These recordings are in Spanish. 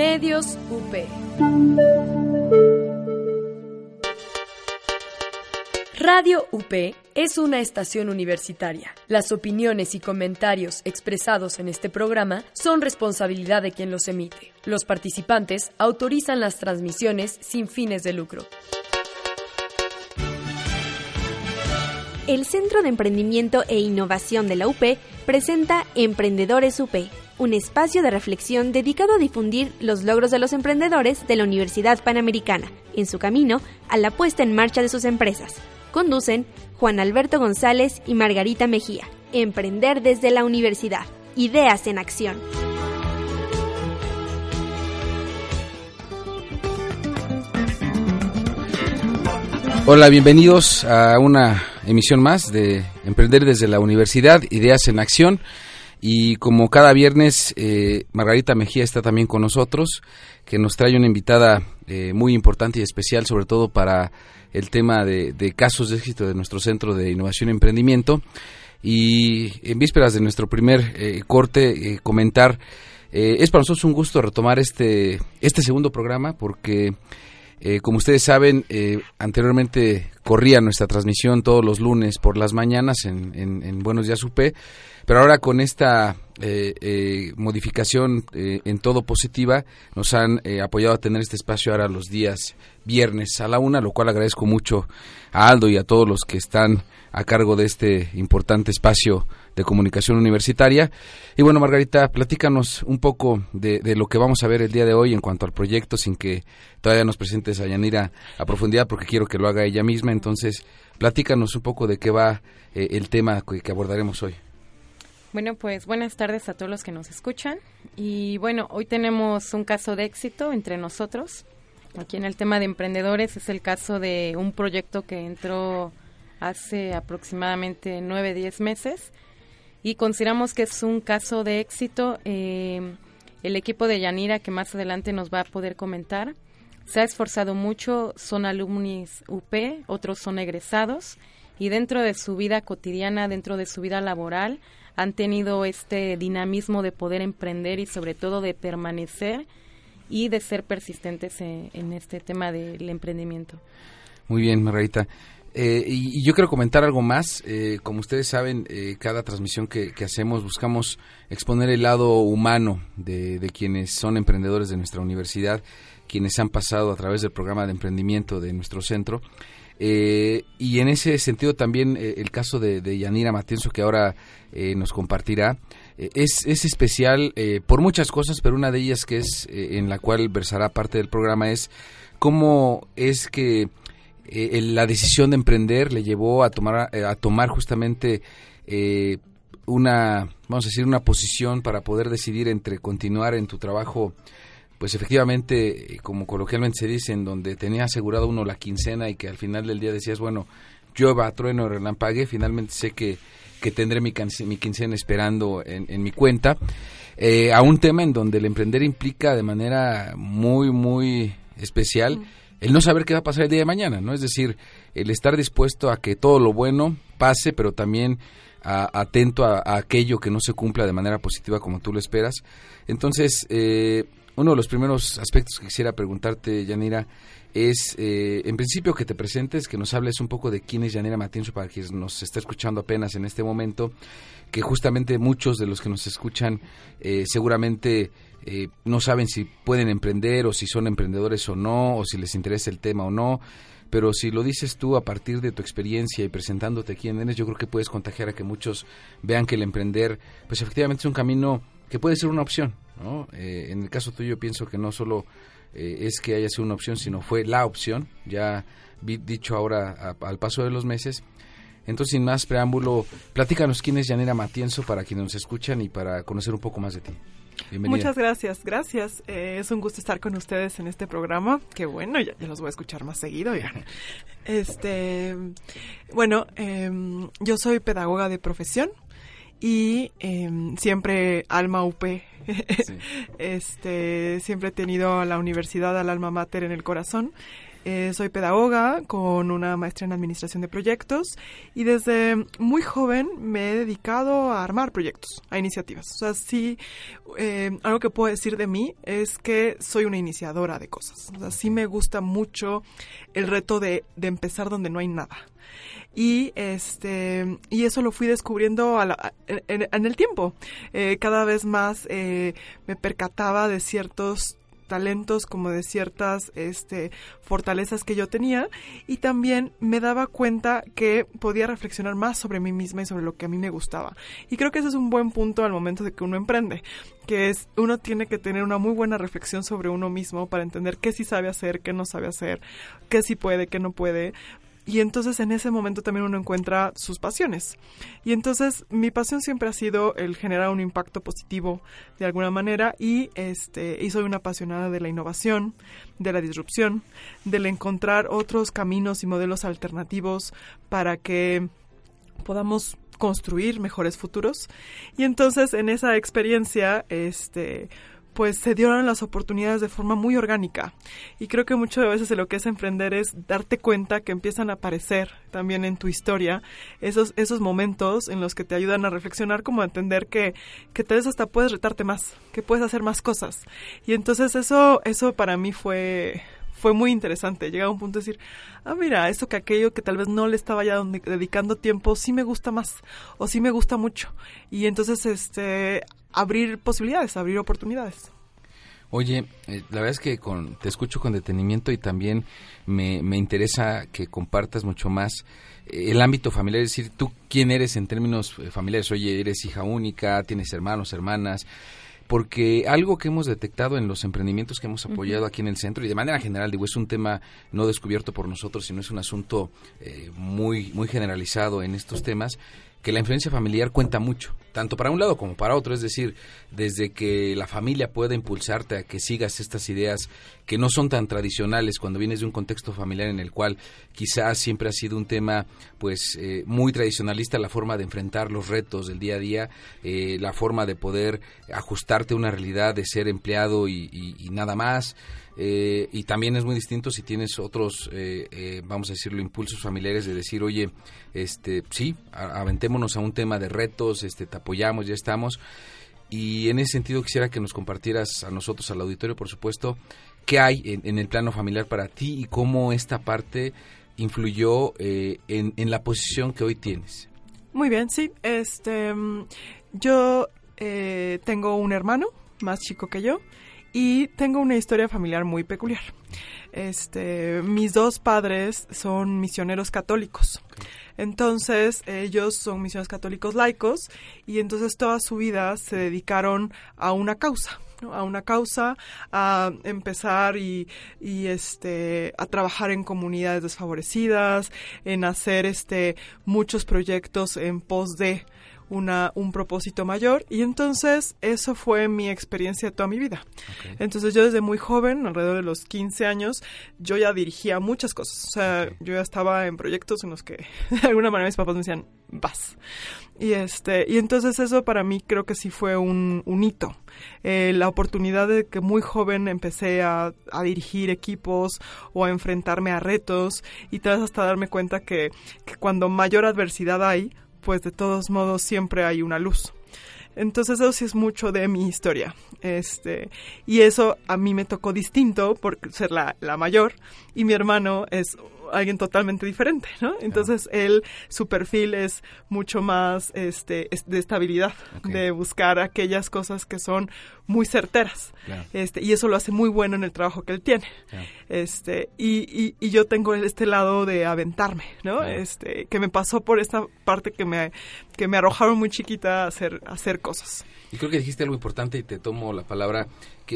Medios UP. Radio UP es una estación universitaria. Las opiniones y comentarios expresados en este programa son responsabilidad de quien los emite. Los participantes autorizan las transmisiones sin fines de lucro. El Centro de Emprendimiento e Innovación de la UP presenta Emprendedores UP, un espacio de reflexión dedicado a difundir los logros de los emprendedores de la Universidad Panamericana en su camino a la puesta en marcha de sus empresas. Conducen Juan Alberto González y Margarita Mejía. Emprender desde la universidad. Ideas en acción. Hola, bienvenidos a una emisión más de Emprender desde la Universidad, Ideas en Acción. Y como cada viernes, eh, Margarita Mejía está también con nosotros, que nos trae una invitada eh, muy importante y especial, sobre todo para el tema de, casos de éxito de nuestro Centro de Innovación y Emprendimiento. Y en vísperas de nuestro primer eh, corte, comentar, es para nosotros un gusto retomar este, este segundo programa, porque como ustedes saben, anteriormente corría nuestra transmisión todos los lunes por las mañanas en, en Buenos Días UP pero ahora con esta eh, eh, modificación eh, en todo positiva, nos han apoyado a tener este espacio ahora los días viernes a la una, lo cual agradezco mucho a Aldo y a todos los que están a cargo de este importante espacio de comunicación universitaria. Y bueno, Margarita, platícanos un poco de, lo que vamos a ver el día de hoy en cuanto al proyecto, sin que todavía nos presentes a Yanira a profundidad, porque quiero que lo haga ella misma. Entonces, platícanos un poco de qué va el tema que abordaremos hoy. Bueno, pues buenas tardes a todos los que nos escuchan. Y bueno, hoy tenemos un caso de éxito entre nosotros. Aquí en el tema de emprendedores es el caso de un proyecto que entró hace aproximadamente nueve, diez meses y consideramos que es un caso de éxito. Eh, el equipo de Yanira, que más adelante nos va a poder comentar, se ha esforzado mucho, son alumnis UP, otros son egresados y dentro de su vida cotidiana, dentro de su vida laboral, han tenido este dinamismo de poder emprender y sobre todo de permanecer y de ser persistentes en, este tema del emprendimiento. Muy bien, Margarita. Eh, y, yo quiero comentar algo más. Eh, como ustedes saben, eh, cada transmisión que, hacemos buscamos exponer el lado humano de, de, quienes son emprendedores de nuestra universidad, quienes han pasado a través del programa de emprendimiento de nuestro centro. Eh, y en ese sentido también el caso de, Yanira Matienzo que ahora nos compartirá es, es, especial por muchas cosas, pero una de ellas que es en la cual versará parte del programa es cómo es que la decisión de emprender le llevó a tomar, a tomar justamente una, vamos a decir, una posición para poder decidir entre continuar en tu trabajo pues efectivamente, como coloquialmente se dice, en donde tenía asegurado uno la quincena y que al final del día decías, bueno, llueva, trueno, relampague, finalmente sé que, que tendré mi, mi quincena esperando en, en mi cuenta, eh, a un tema en donde el emprender implica de manera muy, muy especial el no saber qué va a pasar el día de mañana, ¿no? Es decir, el estar dispuesto a que todo lo bueno pase, pero también atento a, a, aquello que no se cumpla de manera positiva como tú lo esperas. Entonces, eh, uno de los primeros aspectos que quisiera preguntarte, Yanira, es, eh, en principio, que te presentes, que nos hables un poco de quién es Yanira Matienzo para quien nos está escuchando apenas en este momento, que justamente muchos de los que nos escuchan eh, seguramente eh, no saben si pueden emprender o si son emprendedores o no, o si les interesa el tema o no. Pero si lo dices tú a partir de tu experiencia y presentándote quién eres, yo creo que puedes contagiar a que muchos vean que el emprender, pues efectivamente es un camino que puede ser una opción, eh, en el caso tuyo pienso que no solo eh, es que haya sido una opción, sino fue la opción, ya dicho ahora al paso de los meses. Entonces, sin más preámbulo, platícanos quién es Yanira Matienzo para quienes nos escuchan y para conocer un poco más de ti. Muchas gracias, gracias. Eh, es un gusto estar con ustedes en este programa. Que bueno, ya, los voy a escuchar más seguido. Ya. Este, bueno, em, yo soy pedagoga de profesión y em, siempre alma UP. este, siempre he tenido a la universidad, al alma mater en el corazón. Eh, soy pedagoga con una maestría en administración de proyectos y desde muy joven me he dedicado a armar proyectos, a iniciativas. O sea, sí, eh, algo que puedo decir de mí es que soy una iniciadora de cosas. O sea, sí me gusta mucho el reto de, de empezar donde no hay nada y este y eso lo fui descubriendo en, el tiempo eh, cada vez más me percataba de ciertos talentos como de ciertas este, fortalezas que yo tenía y también me daba cuenta que podía reflexionar más sobre mí misma y sobre lo que a mí me gustaba. Y creo que ese es un buen punto al momento de que uno emprende, que es uno tiene que tener una muy buena reflexión sobre uno mismo para entender qué sí sabe hacer, qué no sabe hacer, qué sí puede, qué no puede, y entonces en ese momento también uno encuentra sus pasiones. Y entonces mi pasión siempre ha sido el generar un impacto positivo de alguna manera y este soy una apasionada de la innovación, de la disrupción, del encontrar otros caminos y modelos alternativos para que podamos construir mejores futuros. Y entonces en esa experiencia este pues se dieron las oportunidades de forma muy orgánica. Y creo que muchas veces lo que es emprender es darte cuenta que empiezan a aparecer también en tu historia esos, esos momentos en los que te ayudan a reflexionar, como a entender que, que tal vez hasta puedes retarte más, que puedes hacer más cosas. Y entonces eso, eso para mí fue, fue muy interesante. Llega a un punto de decir, ah, mira, esto que aquello que tal vez no le estaba ya dedicando tiempo, sí me gusta más o sí me gusta mucho. Y entonces, este, abrir posibilidades, abrir oportunidades. Oye, eh, la verdad es que con, te escucho con detenimiento y también me, me interesa que compartas mucho más eh, el ámbito familiar, es decir, tú quién eres en términos eh, familiares, oye, eres hija única, tienes hermanos, hermanas, porque algo que hemos detectado en los emprendimientos que hemos apoyado aquí en el centro y de manera general, digo, es un tema no descubierto por nosotros, sino es un asunto muy, muy generalizado en estos temas, que la influencia familiar cuenta mucho, tanto para un lado como para otro, es decir, desde que la familia pueda impulsarte a que sigas estas ideas que no son tan tradicionales cuando vienes de un contexto familiar en el cual quizás siempre ha sido un tema pues eh, muy tradicionalista la forma de enfrentar los retos del día a día, eh, la forma de poder ajustarte a una realidad de ser empleado y nada más, eh, y también es muy distinto si tienes otros, eh, vamos a decirlo, impulsos familiares de decir, oye, este, sí, aventémonos a un tema de retos, este, te apoyamos, ya estamos. Y en ese sentido quisiera que nos compartieras a nosotros, al auditorio, por supuesto, qué hay en, el plano familiar para ti y cómo esta parte influyó en, en, la posición que hoy tienes. Muy bien, sí. Este, yo tengo un hermano más chico que yo y tengo una historia familiar muy peculiar. Este, mis dos padres son misioneros católicos. Entonces, ellos son misioneros católicos laicos y entonces toda su vida se dedicaron a una causa. a una causa, a empezar y, y, este a trabajar en comunidades desfavorecidas, en hacer este muchos proyectos en pos de una, un propósito mayor y entonces eso fue mi experiencia toda mi vida. Entonces yo desde muy joven, alrededor de los 15 años, yo ya dirigía muchas cosas. O sea, yo ya estaba en proyectos en los que de alguna manera mis papás me decían, vas. Y, este, y entonces eso para mí creo que sí fue un, un hito. Eh, la oportunidad de que muy joven empecé a, a, dirigir equipos o a enfrentarme a retos y tal vez hasta darme cuenta que, que cuando mayor adversidad hay, pues de todos modos siempre hay una luz. Entonces eso sí es mucho de mi historia. Este, y eso a mí me tocó distinto por ser la, la mayor y mi hermano es alguien totalmente diferente, ¿no? Entonces él, su perfil es mucho más este, de estabilidad, de buscar aquellas cosas que son muy certeras. Este, y eso lo hace muy bueno en el trabajo que él tiene. Este, y, y, yo tengo este lado de aventarme, ¿no? Este, que me pasó por esta parte que me, que me arrojaron muy chiquita a hacer, a hacer cosas. Y creo que dijiste algo importante y te tomo la palabra,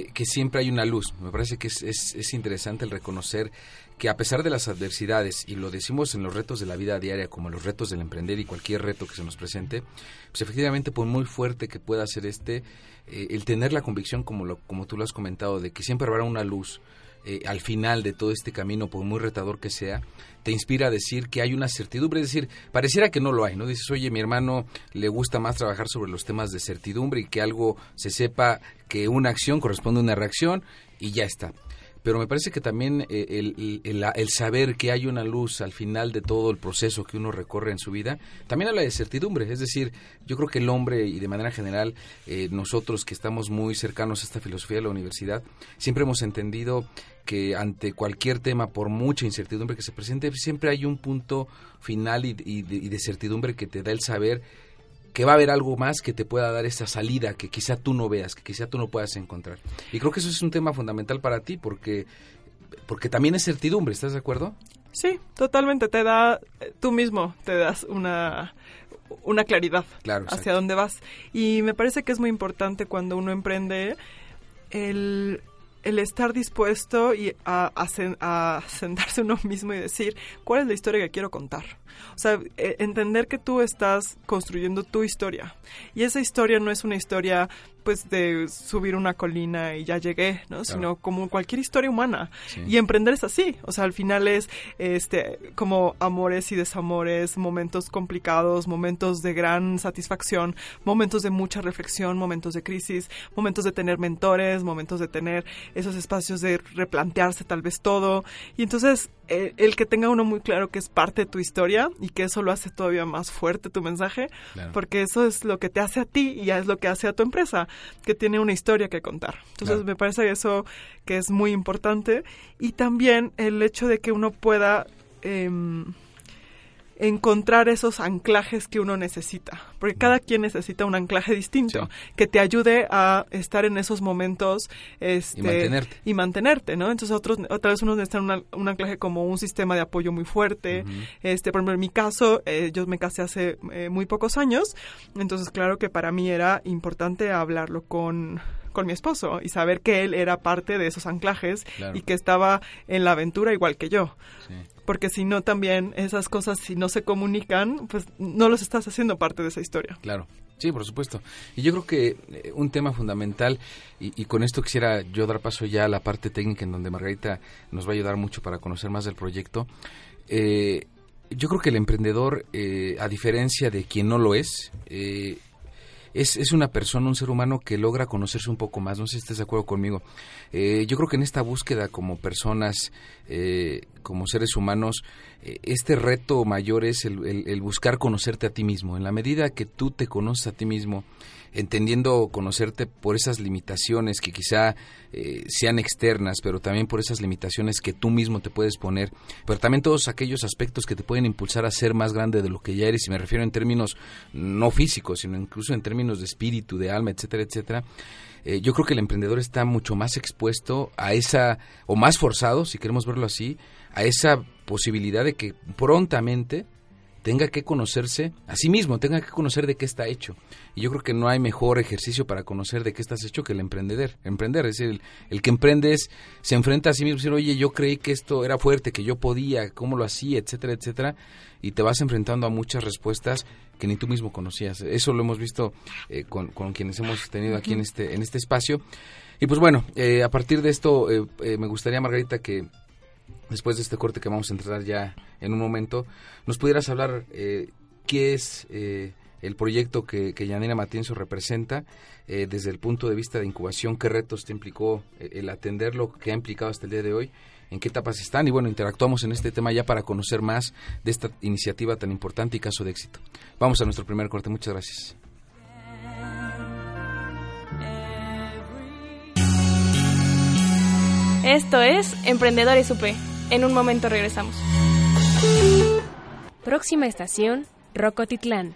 que, siempre hay una luz. Me parece que es, es, es interesante el reconocer que a pesar de las adversidades, y lo decimos en los retos de la vida diaria, como los retos del emprender y cualquier reto que se nos presente, pues efectivamente, por muy fuerte que pueda ser este, eh, el tener la convicción, como, lo, como tú lo has comentado, de que siempre habrá una luz, eh, al final de todo este camino, por muy retador que sea, te inspira a decir que hay una certidumbre, es decir, pareciera que no lo hay, ¿no? Dices, oye, mi hermano le gusta más trabajar sobre los temas de certidumbre y que algo se sepa que una acción corresponde a una reacción y ya está pero me parece que también eh, el, saber que hay una luz al final de todo el proceso que uno recorre en su vida, también habla de certidumbre. Es decir, yo creo que el hombre y de manera general eh, nosotros que estamos muy cercanos a esta filosofía de la universidad, siempre hemos entendido que ante cualquier tema, por mucha incertidumbre que se presente, siempre hay un punto final y, y de certidumbre que te da el saber que va a haber algo más que te pueda dar esa salida que quizá tú no veas, que quizá tú no puedas encontrar. Y creo que eso es un tema fundamental para ti porque, porque también es certidumbre, ¿estás de acuerdo? Sí, totalmente, te da, tú mismo te das una, una claridad hacia dónde vas. Y me parece que es muy importante cuando uno emprende el el estar dispuesto y a, a, sentarse uno mismo y decir cuál es la historia que quiero contar. O sea, e, entender que tú estás construyendo tu historia. Y esa historia no es una historia pues de subir una colina y ya llegué, ¿no? Sino como cualquier historia humana. Y emprender es así, o sea, al final es este como amores y desamores, momentos complicados, momentos de gran satisfacción, momentos de mucha reflexión, momentos de crisis, momentos de tener mentores, momentos de tener esos espacios de replantearse tal vez todo. Y entonces eh, el, que tenga uno muy claro que es parte de tu historia y que eso lo hace todavía más fuerte tu mensaje, porque eso es lo que te hace a ti y es lo que hace a tu empresa que tiene una historia que contar. Entonces me parece eso que es muy importante. Y también el hecho de que uno pueda em, encontrar esos anclajes que uno necesita, porque cada quien necesita un anclaje distinto que te ayude a estar en esos momentos este, y mantenerte, y mantenerte ¿no? Entonces otros, otra vez uno necesita un anclaje como un sistema de apoyo muy fuerte, este, por ejemplo en mi caso, eh, yo me casé hace eh, muy pocos años, entonces claro que para mí era importante hablarlo con con mi esposo y saber que él era parte de esos anclajes y que estaba en la aventura igual que yo. Sí porque si no también esas cosas, si no se comunican, pues no los estás haciendo parte de esa historia. Claro. Sí, por supuesto. Y yo creo que eh, un tema fundamental, y, con esto quisiera yo dar paso ya a la parte técnica en donde Margarita nos va a ayudar mucho para conocer más del proyecto. Eh, yo creo que el emprendedor, eh, a diferencia de quien no lo es, es, es, una persona, un ser humano que logra conocerse un poco más. No sé si estés de acuerdo conmigo. Eh, yo creo que en esta búsqueda como personas, eh, como seres humanos, eh, este reto mayor es el, buscar conocerte a ti mismo. En la medida que tú te conoces a ti mismo, entendiendo conocerte por esas limitaciones que quizá sean externas, pero también por esas limitaciones que tú mismo te puedes poner, pero también todos aquellos aspectos que te pueden impulsar a ser más grande de lo que ya eres, y me refiero en términos no físicos, sino incluso en términos de espíritu, de alma, etcétera, etcétera eh, yo creo que el emprendedor está mucho más expuesto a esa, o más forzado, si queremos verlo así, a esa posibilidad de que prontamente tenga que conocerse a sí mismo, tenga que conocer de qué está hecho. Y yo creo que no hay mejor ejercicio para conocer de qué estás hecho que el emprender. Emprender, es decir, el, que emprende se enfrenta a sí mismo, decir, oye, yo creí que esto era fuerte, que yo podía, cómo lo hacía, etcétera, etcétera. Y te vas enfrentando a muchas respuestas que ni tú mismo conocías. Eso lo hemos visto eh, con, quienes hemos tenido aquí en este, en este espacio. Y pues bueno, eh, a partir de esto, eh, me gustaría, Margarita, que después de este corte que vamos a entrar ya en un momento, nos pudieras hablar eh, qué es eh, el proyecto que, que Matienzo representa eh, desde el punto de vista de incubación, qué retos te implicó el atenderlo, qué ha implicado hasta el día de hoy, en qué etapas están y bueno, interactuamos en este tema ya para conocer más de esta iniciativa tan importante y caso de éxito. Vamos a nuestro primer corte, muchas gracias. Esto es Emprendedores UP. En un momento regresamos. Próxima estación, Rocotitlán.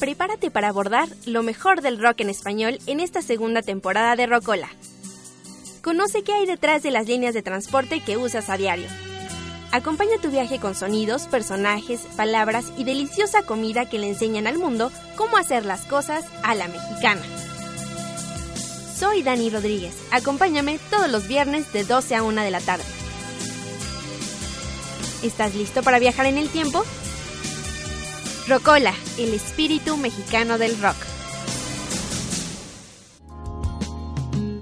Prepárate para abordar lo mejor del rock en español en esta segunda temporada de Rocola. Conoce qué hay detrás de las líneas de transporte que usas a diario. Acompaña tu viaje con sonidos, personajes, palabras y deliciosa comida que le enseñan al mundo cómo hacer las cosas a la mexicana. Soy Dani Rodríguez. Acompáñame todos los viernes de 12 a 1 de la tarde. ¿Estás listo para viajar en el tiempo? Rocola, el espíritu mexicano del rock.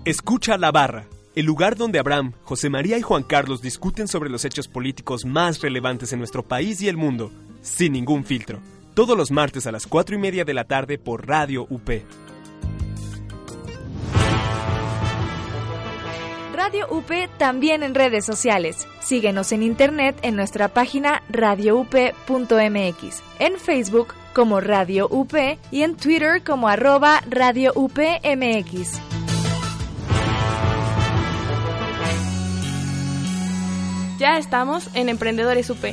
Escucha la barra, el lugar donde Abraham, José María y Juan Carlos discuten sobre los hechos políticos más relevantes en nuestro país y el mundo, sin ningún filtro. Todos los martes a las 4 y media de la tarde por Radio UP. Radio UP también en redes sociales. Síguenos en internet en nuestra página radioup.mx, en Facebook como Radio UP y en Twitter como arroba Radio UPMX. Ya estamos en Emprendedores UP.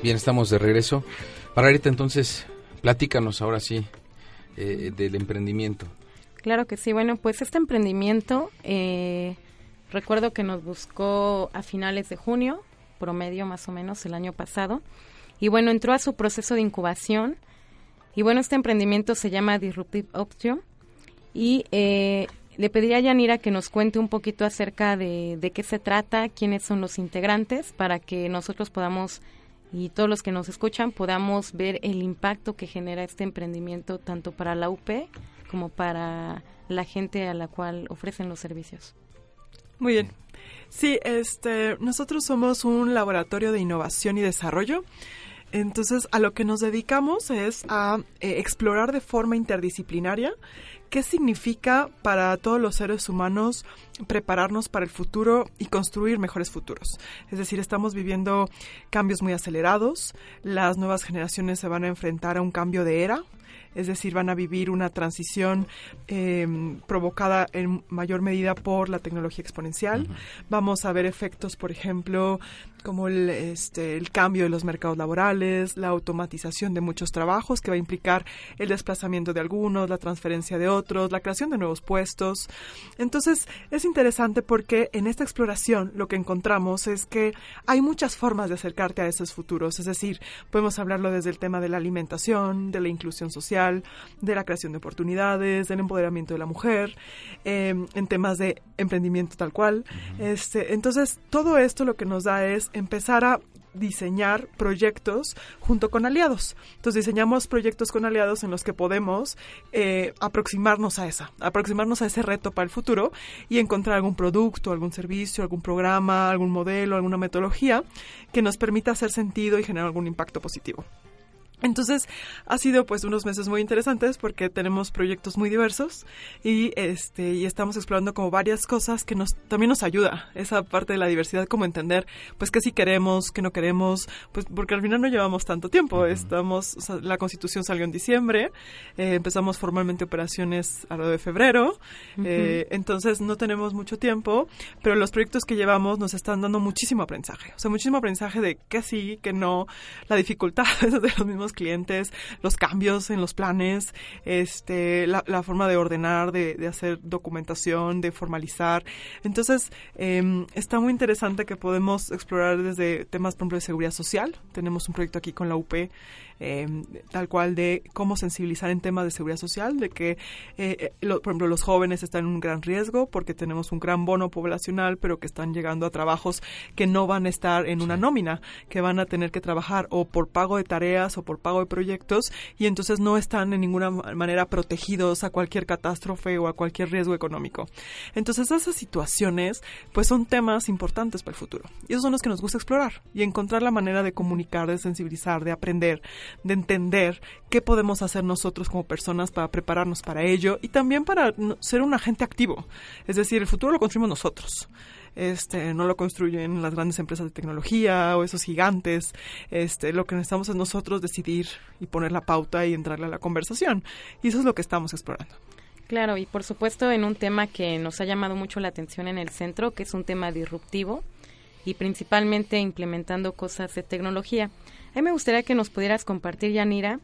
Bien, estamos de regreso. Margarita, entonces, platícanos ahora sí eh, del emprendimiento. Claro que sí. Bueno, pues este emprendimiento, eh, recuerdo que nos buscó a finales de junio, promedio más o menos el año pasado. Y bueno, entró a su proceso de incubación. Y bueno, este emprendimiento se llama Disruptive Option. Y eh, le pediría a Yanira que nos cuente un poquito acerca de, de qué se trata, quiénes son los integrantes, para que nosotros podamos y todos los que nos escuchan podamos ver el impacto que genera este emprendimiento tanto para la UP como para la gente a la cual ofrecen los servicios. Muy bien. Sí, este, nosotros somos un laboratorio de innovación y desarrollo. Entonces, a lo que nos dedicamos es a eh, explorar de forma interdisciplinaria qué significa para todos los seres humanos prepararnos para el futuro y construir mejores futuros. Es decir, estamos viviendo cambios muy acelerados, las nuevas generaciones se van a enfrentar a un cambio de era, es decir, van a vivir una transición eh, provocada en mayor medida por la tecnología exponencial. Vamos a ver efectos, por ejemplo, como el, este, el cambio de los mercados laborales, la automatización de muchos trabajos que va a implicar el desplazamiento de algunos, la transferencia de otros, la creación de nuevos puestos. Entonces, es interesante porque en esta exploración lo que encontramos es que hay muchas formas de acercarte a esos futuros, es decir, podemos hablarlo desde el tema de la alimentación, de la inclusión social, de la creación de oportunidades, del empoderamiento de la mujer, eh, en temas de emprendimiento tal cual. este, entonces, todo esto lo que nos da es empezar a diseñar proyectos junto con aliados. Entonces diseñamos proyectos con aliados en los que podemos eh, aproximarnos a esa, aproximarnos a ese reto para el futuro y encontrar algún producto, algún servicio, algún programa, algún modelo, alguna metodología que nos permita hacer sentido y generar algún impacto positivo. Entonces ha sido pues unos meses muy interesantes porque tenemos proyectos muy diversos y este y estamos explorando como varias cosas que nos también nos ayuda esa parte de la diversidad como entender pues qué sí queremos qué no queremos pues porque al final no llevamos tanto tiempo. Estamos o sea, la Constitución salió en diciembre eh, empezamos formalmente operaciones a lo de febrero eh, entonces no tenemos mucho tiempo pero los proyectos que llevamos nos están dando muchísimo aprendizaje o sea muchísimo aprendizaje de qué sí qué no la dificultad de los mismos clientes, los cambios en los planes, este, la, forma de ordenar, de, de, hacer documentación, de formalizar. Entonces, eh, está muy interesante que podemos explorar desde temas, por ejemplo, de seguridad social. Tenemos un proyecto aquí con la UP eh, tal cual de cómo sensibilizar en temas de seguridad social, de que, eh, lo, por ejemplo, los jóvenes están en un gran riesgo porque tenemos un gran bono poblacional, pero que están llegando a trabajos que no van a estar en una nómina, que van a tener que trabajar o por pago de tareas o por pago de proyectos y entonces no están en ninguna manera protegidos a cualquier catástrofe o a cualquier riesgo económico. Entonces esas situaciones pues son temas importantes para el futuro y esos son los que nos gusta explorar y encontrar la manera de comunicar, de sensibilizar, de aprender, de entender qué podemos hacer nosotros como personas para prepararnos para ello y también para ser un agente activo. Es decir, el futuro lo construimos nosotros. Este, no lo construyen las grandes empresas de tecnología o esos gigantes. Este, lo que necesitamos es nosotros decidir y poner la pauta y entrarle a la conversación. Y eso es lo que estamos explorando. Claro, y por supuesto en un tema que nos ha llamado mucho la atención en el centro, que es un tema disruptivo y principalmente implementando cosas de tecnología. A mí me gustaría que nos pudieras compartir, Yanira,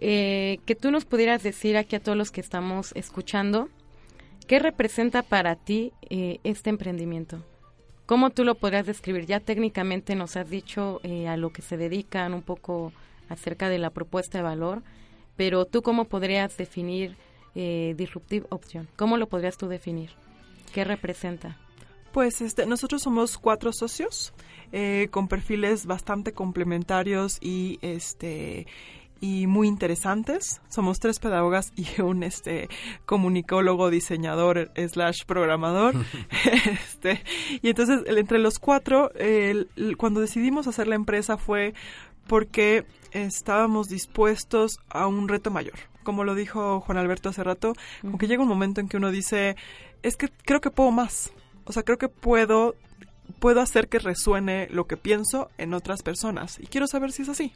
eh, que tú nos pudieras decir aquí a todos los que estamos escuchando, ¿qué representa para ti eh, este emprendimiento? ¿Cómo tú lo podrías describir? Ya técnicamente nos has dicho eh, a lo que se dedican un poco acerca de la propuesta de valor, pero tú cómo podrías definir eh, Disruptive Option. ¿Cómo lo podrías tú definir? ¿Qué representa? Pues este, nosotros somos cuatro socios eh, con perfiles bastante complementarios y este y muy interesantes. Somos tres pedagogas y un este comunicólogo, diseñador slash programador. este, y entonces entre los cuatro, cuando decidimos hacer la empresa fue porque estábamos dispuestos a un reto mayor. Como lo dijo Juan Alberto hace rato, como que llega un momento en que uno dice, es que creo que puedo más. O sea, creo que puedo puedo hacer que resuene lo que pienso en otras personas. Y quiero saber si es así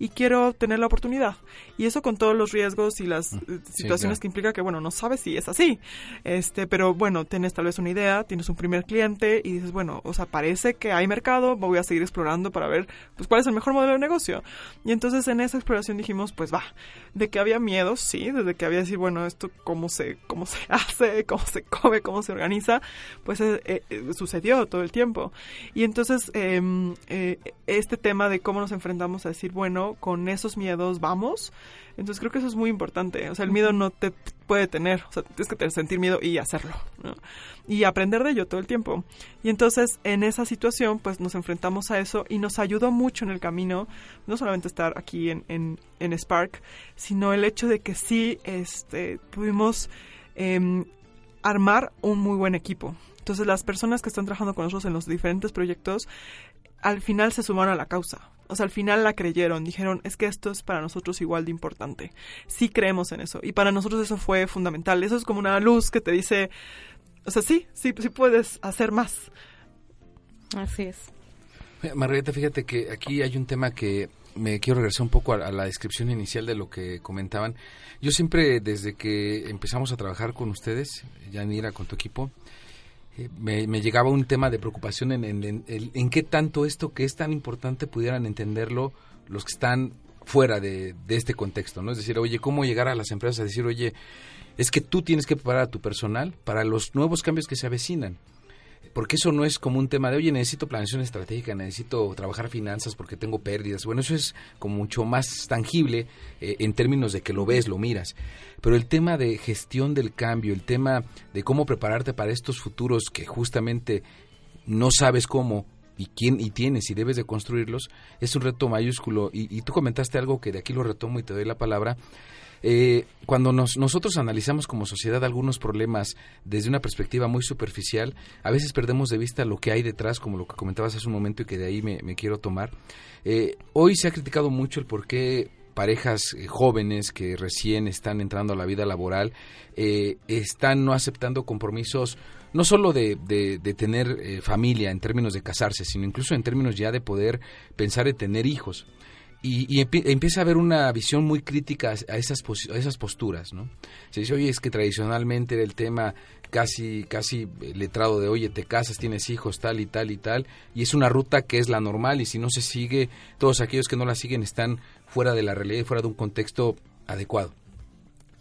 y quiero tener la oportunidad. Y eso con todos los riesgos y las mm, eh, situaciones que implica que, bueno, no sabes si es así. Este, pero bueno, tienes tal vez una idea, tienes un primer cliente y dices, bueno, o sea, parece que hay mercado, voy a seguir explorando para ver, pues, cuál es el mejor modelo de negocio. Y entonces en esa exploración dijimos, pues va, de que había miedo, sí, desde que había decir, bueno, esto cómo se, cómo se hace, cómo se come, cómo se organiza, pues eh, eh, sucedió todo el tiempo. Y entonces em, este tema de cómo nos enfrentamos a decir, bueno, con esos miedos vamos. Entonces creo que eso es muy importante. O sea, el miedo no te puede tener. O sea, tienes que sentir miedo y hacerlo. Y aprender de ello todo el tiempo. Y entonces en esa situación pues nos enfrentamos a eso y nos ayudó mucho en el camino. No solamente estar aquí en, en, Spark, sino el hecho de que sí este, pudimos em, armar un muy buen equipo. Entonces las personas que están trabajando con nosotros en los diferentes proyectos al final se sumaron a la causa. O sea, al final la creyeron, dijeron, es que esto es para nosotros igual de importante. Sí creemos en eso. Y para nosotros eso fue fundamental. Eso es como una luz que te dice, o sea, sí, sí, sí puedes hacer más. Así es. Margarita, fíjate que aquí hay un tema que me quiero regresar un poco a, la descripción inicial de lo que comentaban. Yo siempre, desde que empezamos a trabajar con ustedes, Yanira, con tu equipo, eh, me, llegaba un tema de preocupación en, en, en, qué tanto esto que es tan importante pudieran entenderlo los que están fuera de, de, este contexto, ¿no? Es decir, oye, ¿cómo llegar a las empresas a decir, oye, es que tú tienes que preparar a tu personal para los nuevos cambios que se avecinan? Porque eso no es como un tema de, oye, necesito planeación estratégica, necesito trabajar finanzas porque tengo pérdidas. Bueno, eso es como mucho más tangible eh, en términos de que lo ves, lo miras. Pero el tema de gestión del cambio, el tema de cómo prepararte para estos futuros que justamente no sabes cómo y quién y tienes y debes de construirlos, es un reto mayúsculo. Y, y tú comentaste algo que de aquí lo retomo y te doy la palabra eh, cuando nosotros analizamos como sociedad algunos problemas desde una perspectiva muy superficial, a veces perdemos de vista lo que hay detrás, como lo que comentabas hace un momento y que de ahí me, quiero tomar. Eh, hoy se ha criticado mucho el por qué parejas eh, jóvenes que recién están entrando a la vida laboral están no aceptando compromisos no solo de, de, tener familia en términos de casarse, sino incluso en términos ya de poder pensar en tener hijos y, empieza a haber una visión muy crítica a esas, a esas posturas, ¿no? Se dice, oye, es que tradicionalmente era el tema casi, casi letrado de, oye, te casas, tienes hijos, tal y tal y tal, y es una ruta que es la normal y si no se sigue, todos aquellos que no la siguen están fuera de la realidad y fuera de un contexto adecuado.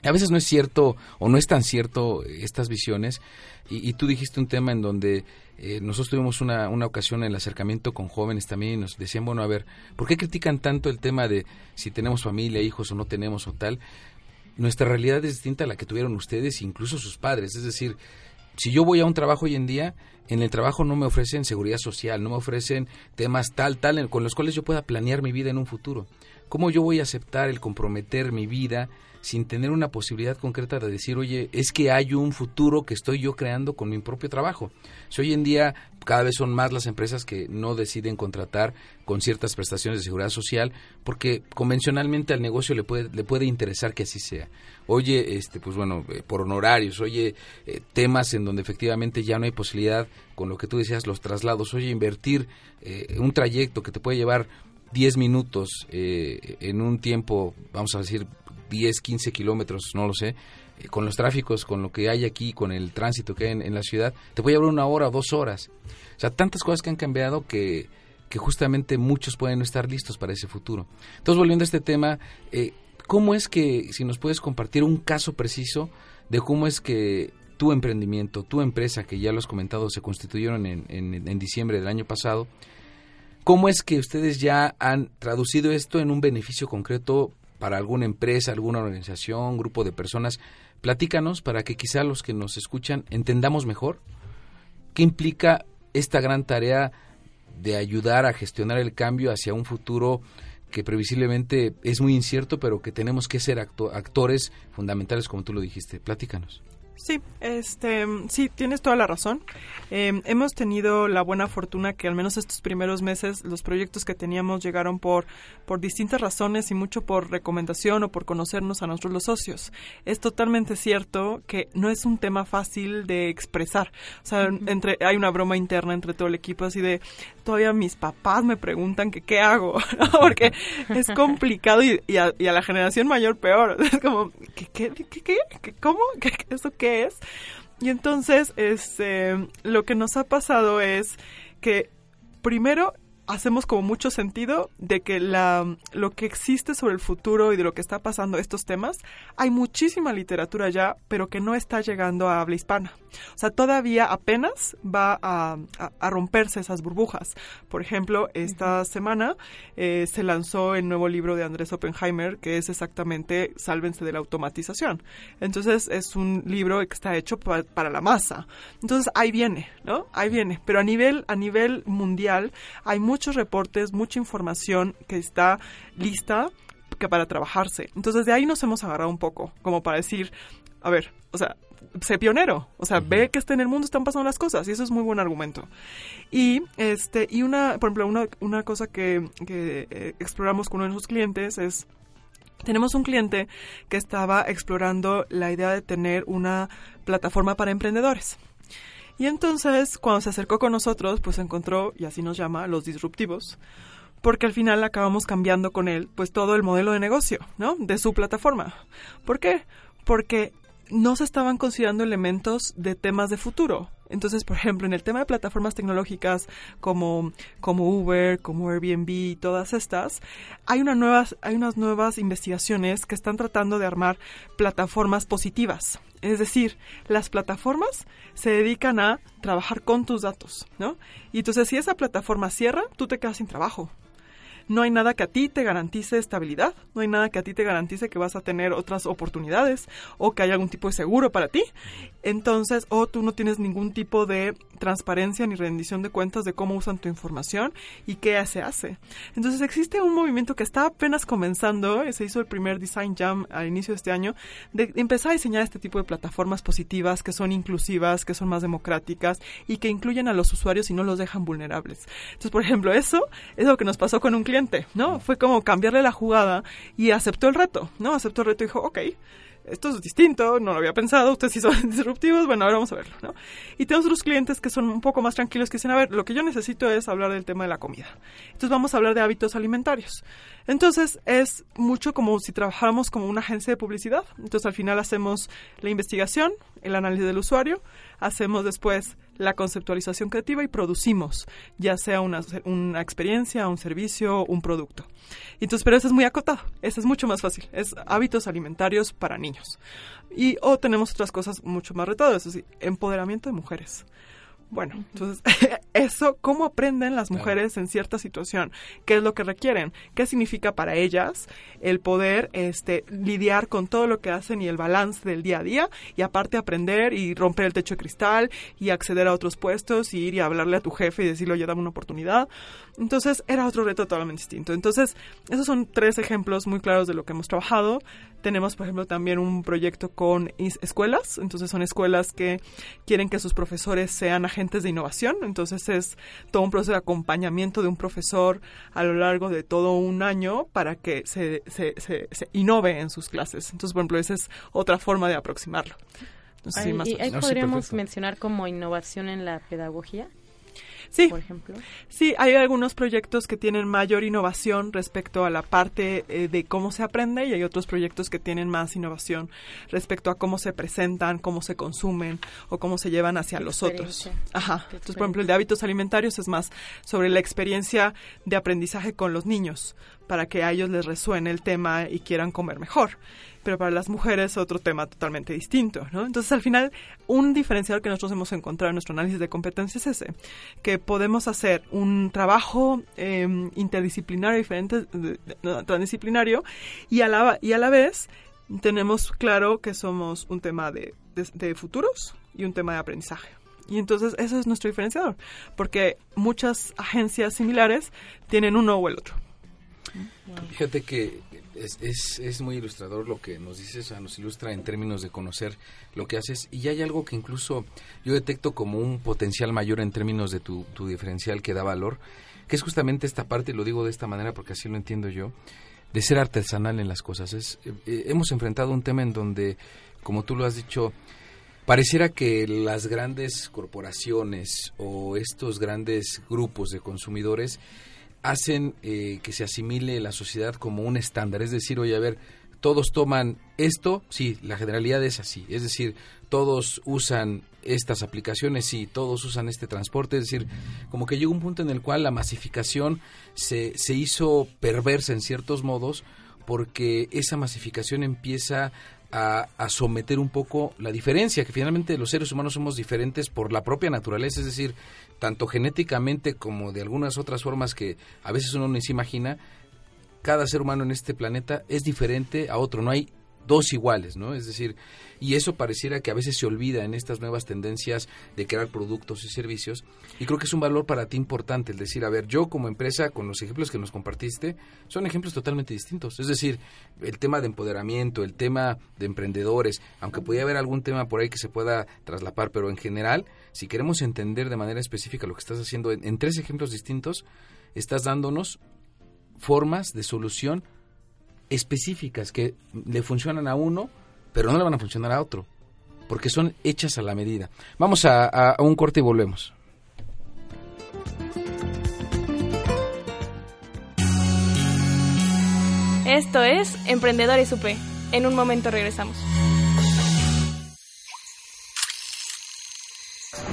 A veces no es cierto o no es tan cierto estas visiones y, tú dijiste un tema en donde eh, nosotros tuvimos una, una ocasión en el acercamiento con jóvenes también y nos decían, bueno, a ver, ¿por qué critican tanto el tema de si tenemos familia, hijos o no tenemos o tal? Nuestra realidad es distinta a la que tuvieron ustedes, incluso sus padres. Es decir, si yo voy a un trabajo hoy en día, en el trabajo no me ofrecen seguridad social, no me ofrecen temas tal, tal, con los cuales yo pueda planear mi vida en un futuro. ¿Cómo yo voy a aceptar el comprometer mi vida sin tener una posibilidad concreta de decir, oye, es que hay un futuro que estoy yo creando con mi propio trabajo. Si hoy en día cada vez son más las empresas que no deciden contratar con ciertas prestaciones de seguridad social porque convencionalmente al negocio le puede, le puede interesar que así sea. Oye, este, pues bueno, eh, por honorarios, oye, eh, temas en donde efectivamente ya no hay posibilidad, con lo que tú decías, los traslados, oye, invertir eh, un trayecto que te puede llevar 10 minutos en un tiempo, vamos a decir, 10, 15 kilómetros, no lo sé, eh, con los tráficos, con lo que hay aquí, con el tránsito que hay en, la ciudad, te puede llevar una hora o dos horas. O sea, tantas cosas que han cambiado que, justamente muchos pueden no estar listos para ese futuro. Entonces, volviendo a este tema, eh, ¿cómo es que, si nos puedes compartir un caso preciso de cómo es que tu emprendimiento, tu empresa, que ya lo has comentado, se constituyeron en, en, en diciembre del año pasado, ¿Cómo es que ustedes ya han traducido esto en un beneficio concreto para alguna empresa, alguna organización, grupo de personas, Platícanos para que quizá los que nos escuchan entendamos mejor qué implica esta gran tarea de ayudar a gestionar el cambio hacia un futuro que previsiblemente es muy incierto, pero que tenemos que ser actores fundamentales, como tú lo dijiste. Platícanos. Sí, este, sí, tienes toda la razón. Em, hemos tenido la buena fortuna que al menos estos primeros meses los proyectos que teníamos llegaron por, por distintas razones y mucho por recomendación o por conocernos a nosotros los socios. Es totalmente cierto que no es un tema fácil de expresar. O sea, entre, hay una broma interna entre todo el equipo así de, todavía mis papás me preguntan que qué hago, porque es complicado y, y, a, la generación mayor peor. Es como, ¿qué, qué, qué, qué, cómo? ¿Qué, ¿Eso qué es. Y entonces, este, lo que nos ha pasado es que primero hacemos como mucho sentido de que la, lo que existe sobre el futuro y de lo que está pasando estos temas, hay muchísima literatura ya, pero que no está llegando a habla hispana. O sea, todavía apenas va a, romperse esas burbujas. Por ejemplo, esta semana eh, se lanzó el nuevo libro de Andrés Oppenheimer, que es exactamente Sálvense de la automatización. Entonces, es un libro que está hecho para la masa. Entonces, ahí viene, ¿no? Ahí viene. Pero a nivel, a nivel mundial hay muchos reportes, mucha información que está lista que para trabajarse. Entonces, de ahí nos hemos agarrado un poco, como para decir, a ver, o sea, sé pionero, o sea, ve que este en el mundo están pasando las cosas y eso es muy buen argumento. Y este y una, por ejemplo, una, una cosa que, que eh, exploramos con uno de nuestros clientes es tenemos un cliente que estaba explorando la idea de tener una plataforma para emprendedores. Y entonces, cuando se acercó con nosotros, pues encontró, y así nos llama, los disruptivos, porque al final acabamos cambiando con él, pues todo el modelo de negocio, ¿no? De su plataforma. ¿Por qué? Porque no se estaban considerando elementos de temas de futuro. Entonces, por ejemplo, en el tema de plataformas tecnológicas como, como Uber, como Airbnb y todas estas, hay, una nuevas, hay unas nuevas investigaciones que están tratando de armar plataformas positivas. Es decir, las plataformas se dedican a trabajar con tus datos, ¿no? Y entonces, si esa plataforma cierra, tú te quedas sin trabajo no hay nada que a ti te garantice estabilidad, no hay nada que a ti te garantice que vas a tener otras oportunidades o que haya algún tipo de seguro para ti. Entonces, o tú no tienes ningún tipo de transparencia ni rendición de cuentas de cómo usan tu información y qué se hace. Entonces, existe un movimiento que está apenas comenzando, se hizo el primer Design Jam al inicio de este año, de empezar a diseñar este tipo de plataformas positivas que son inclusivas, que son más democráticas y que incluyen a los usuarios y no los dejan vulnerables. Entonces, por ejemplo, eso es lo que nos pasó con un cliente ¿no? Fue como cambiarle la jugada y aceptó el reto, ¿no? Aceptó el reto y dijo, ok, esto es distinto, no lo había pensado, ustedes sí son disruptivos, bueno, ahora vamos a verlo, ¿no? Y tenemos otros clientes que son un poco más tranquilos que dicen, a ver, lo que yo necesito es hablar del tema de la comida. Entonces vamos a hablar de hábitos alimentarios. Entonces es mucho como si trabajáramos como una agencia de publicidad. Entonces al final hacemos la investigación, el análisis del usuario, hacemos después la conceptualización creativa y producimos, ya sea una, una experiencia, un servicio, un producto. Entonces, pero eso es muy acotado, eso es mucho más fácil, es hábitos alimentarios para niños. Y o tenemos otras cosas mucho más retadas, es decir, empoderamiento de mujeres. Bueno, entonces, eso, ¿cómo aprenden las mujeres en cierta situación? ¿Qué es lo que requieren? ¿Qué significa para ellas el poder este, lidiar con todo lo que hacen y el balance del día a día? Y aparte aprender y romper el techo de cristal y acceder a otros puestos y ir y hablarle a tu jefe y decirle, oye, dame una oportunidad. Entonces, era otro reto totalmente distinto. Entonces, esos son tres ejemplos muy claros de lo que hemos trabajado. Tenemos, por ejemplo, también un proyecto con escuelas. Entonces son escuelas que quieren que sus profesores sean agentes de innovación. Entonces es todo un proceso de acompañamiento de un profesor a lo largo de todo un año para que se, se, se, innove en sus clases. Entonces, por ejemplo, esa es otra forma de aproximarlo. y ahí podríamos mencionar como innovación en la pedagogía. Sí, por ejemplo. Sí, hay algunos proyectos que tienen mayor innovación respecto a la parte eh, de cómo se aprende y hay otros proyectos que tienen más innovación respecto a cómo se presentan, cómo se consumen o cómo se llevan hacia los otros. Ajá. Entonces, por ejemplo, el de hábitos alimentarios es más sobre la experiencia de aprendizaje con los niños para que a ellos les resuene el tema y quieran comer mejor pero para las mujeres otro tema totalmente distinto, ¿no? Entonces, al final, un diferenciador que nosotros hemos encontrado en nuestro análisis de competencias es ese, que podemos hacer un trabajo em, interdisciplinario diferente, transdisciplinario, y a la, y a la vez tenemos claro que somos un tema de, de futuros y un tema de aprendizaje. Y entonces eso es nuestro diferenciador, porque muchas agencias similares tienen uno o el otro. Fíjate que es, es, muy ilustrador lo que nos dices, nos ilustra en términos de conocer lo que haces y hay algo que incluso yo detecto como un potencial mayor en términos de tu, tu diferencial que da valor, que es justamente esta parte, lo digo de esta manera porque así lo entiendo yo, de ser artesanal en las cosas. Es, eh, eh, hemos enfrentado un tema en donde, como tú lo has dicho, pareciera que las grandes corporaciones o estos grandes grupos de consumidores hacen eh, que se asimile la sociedad como un estándar. Es decir, oye, a ver, todos toman esto, sí, la generalidad es así. Es decir, todos usan estas aplicaciones, sí, todos usan este transporte. Es decir, como que llegó un punto en el cual la masificación se, se hizo perversa en ciertos modos porque esa masificación empieza a, someter un poco la diferencia, que finalmente los seres humanos somos diferentes por la propia naturaleza, es decir, tanto genéticamente como de algunas otras formas que a veces uno no se imagina, cada ser humano en este planeta es diferente a otro, no hay dos iguales, ¿no? Es decir, y eso pareciera que a veces se olvida en estas nuevas tendencias de crear productos y servicios, y creo que es un valor para ti importante el decir, a ver, yo como empresa, con los ejemplos que nos compartiste, son ejemplos totalmente distintos, es decir, el tema de empoderamiento, el tema de emprendedores, aunque podría haber algún tema por ahí que se pueda traslapar, pero en general, si queremos entender de manera específica lo que estás haciendo en, en tres ejemplos distintos, estás dándonos formas de solución específicas que le funcionan a uno, pero no le van a funcionar a otro, porque son hechas a la medida. Vamos a, un corte y volvemos. Esto es Emprendedores UP. En un momento regresamos.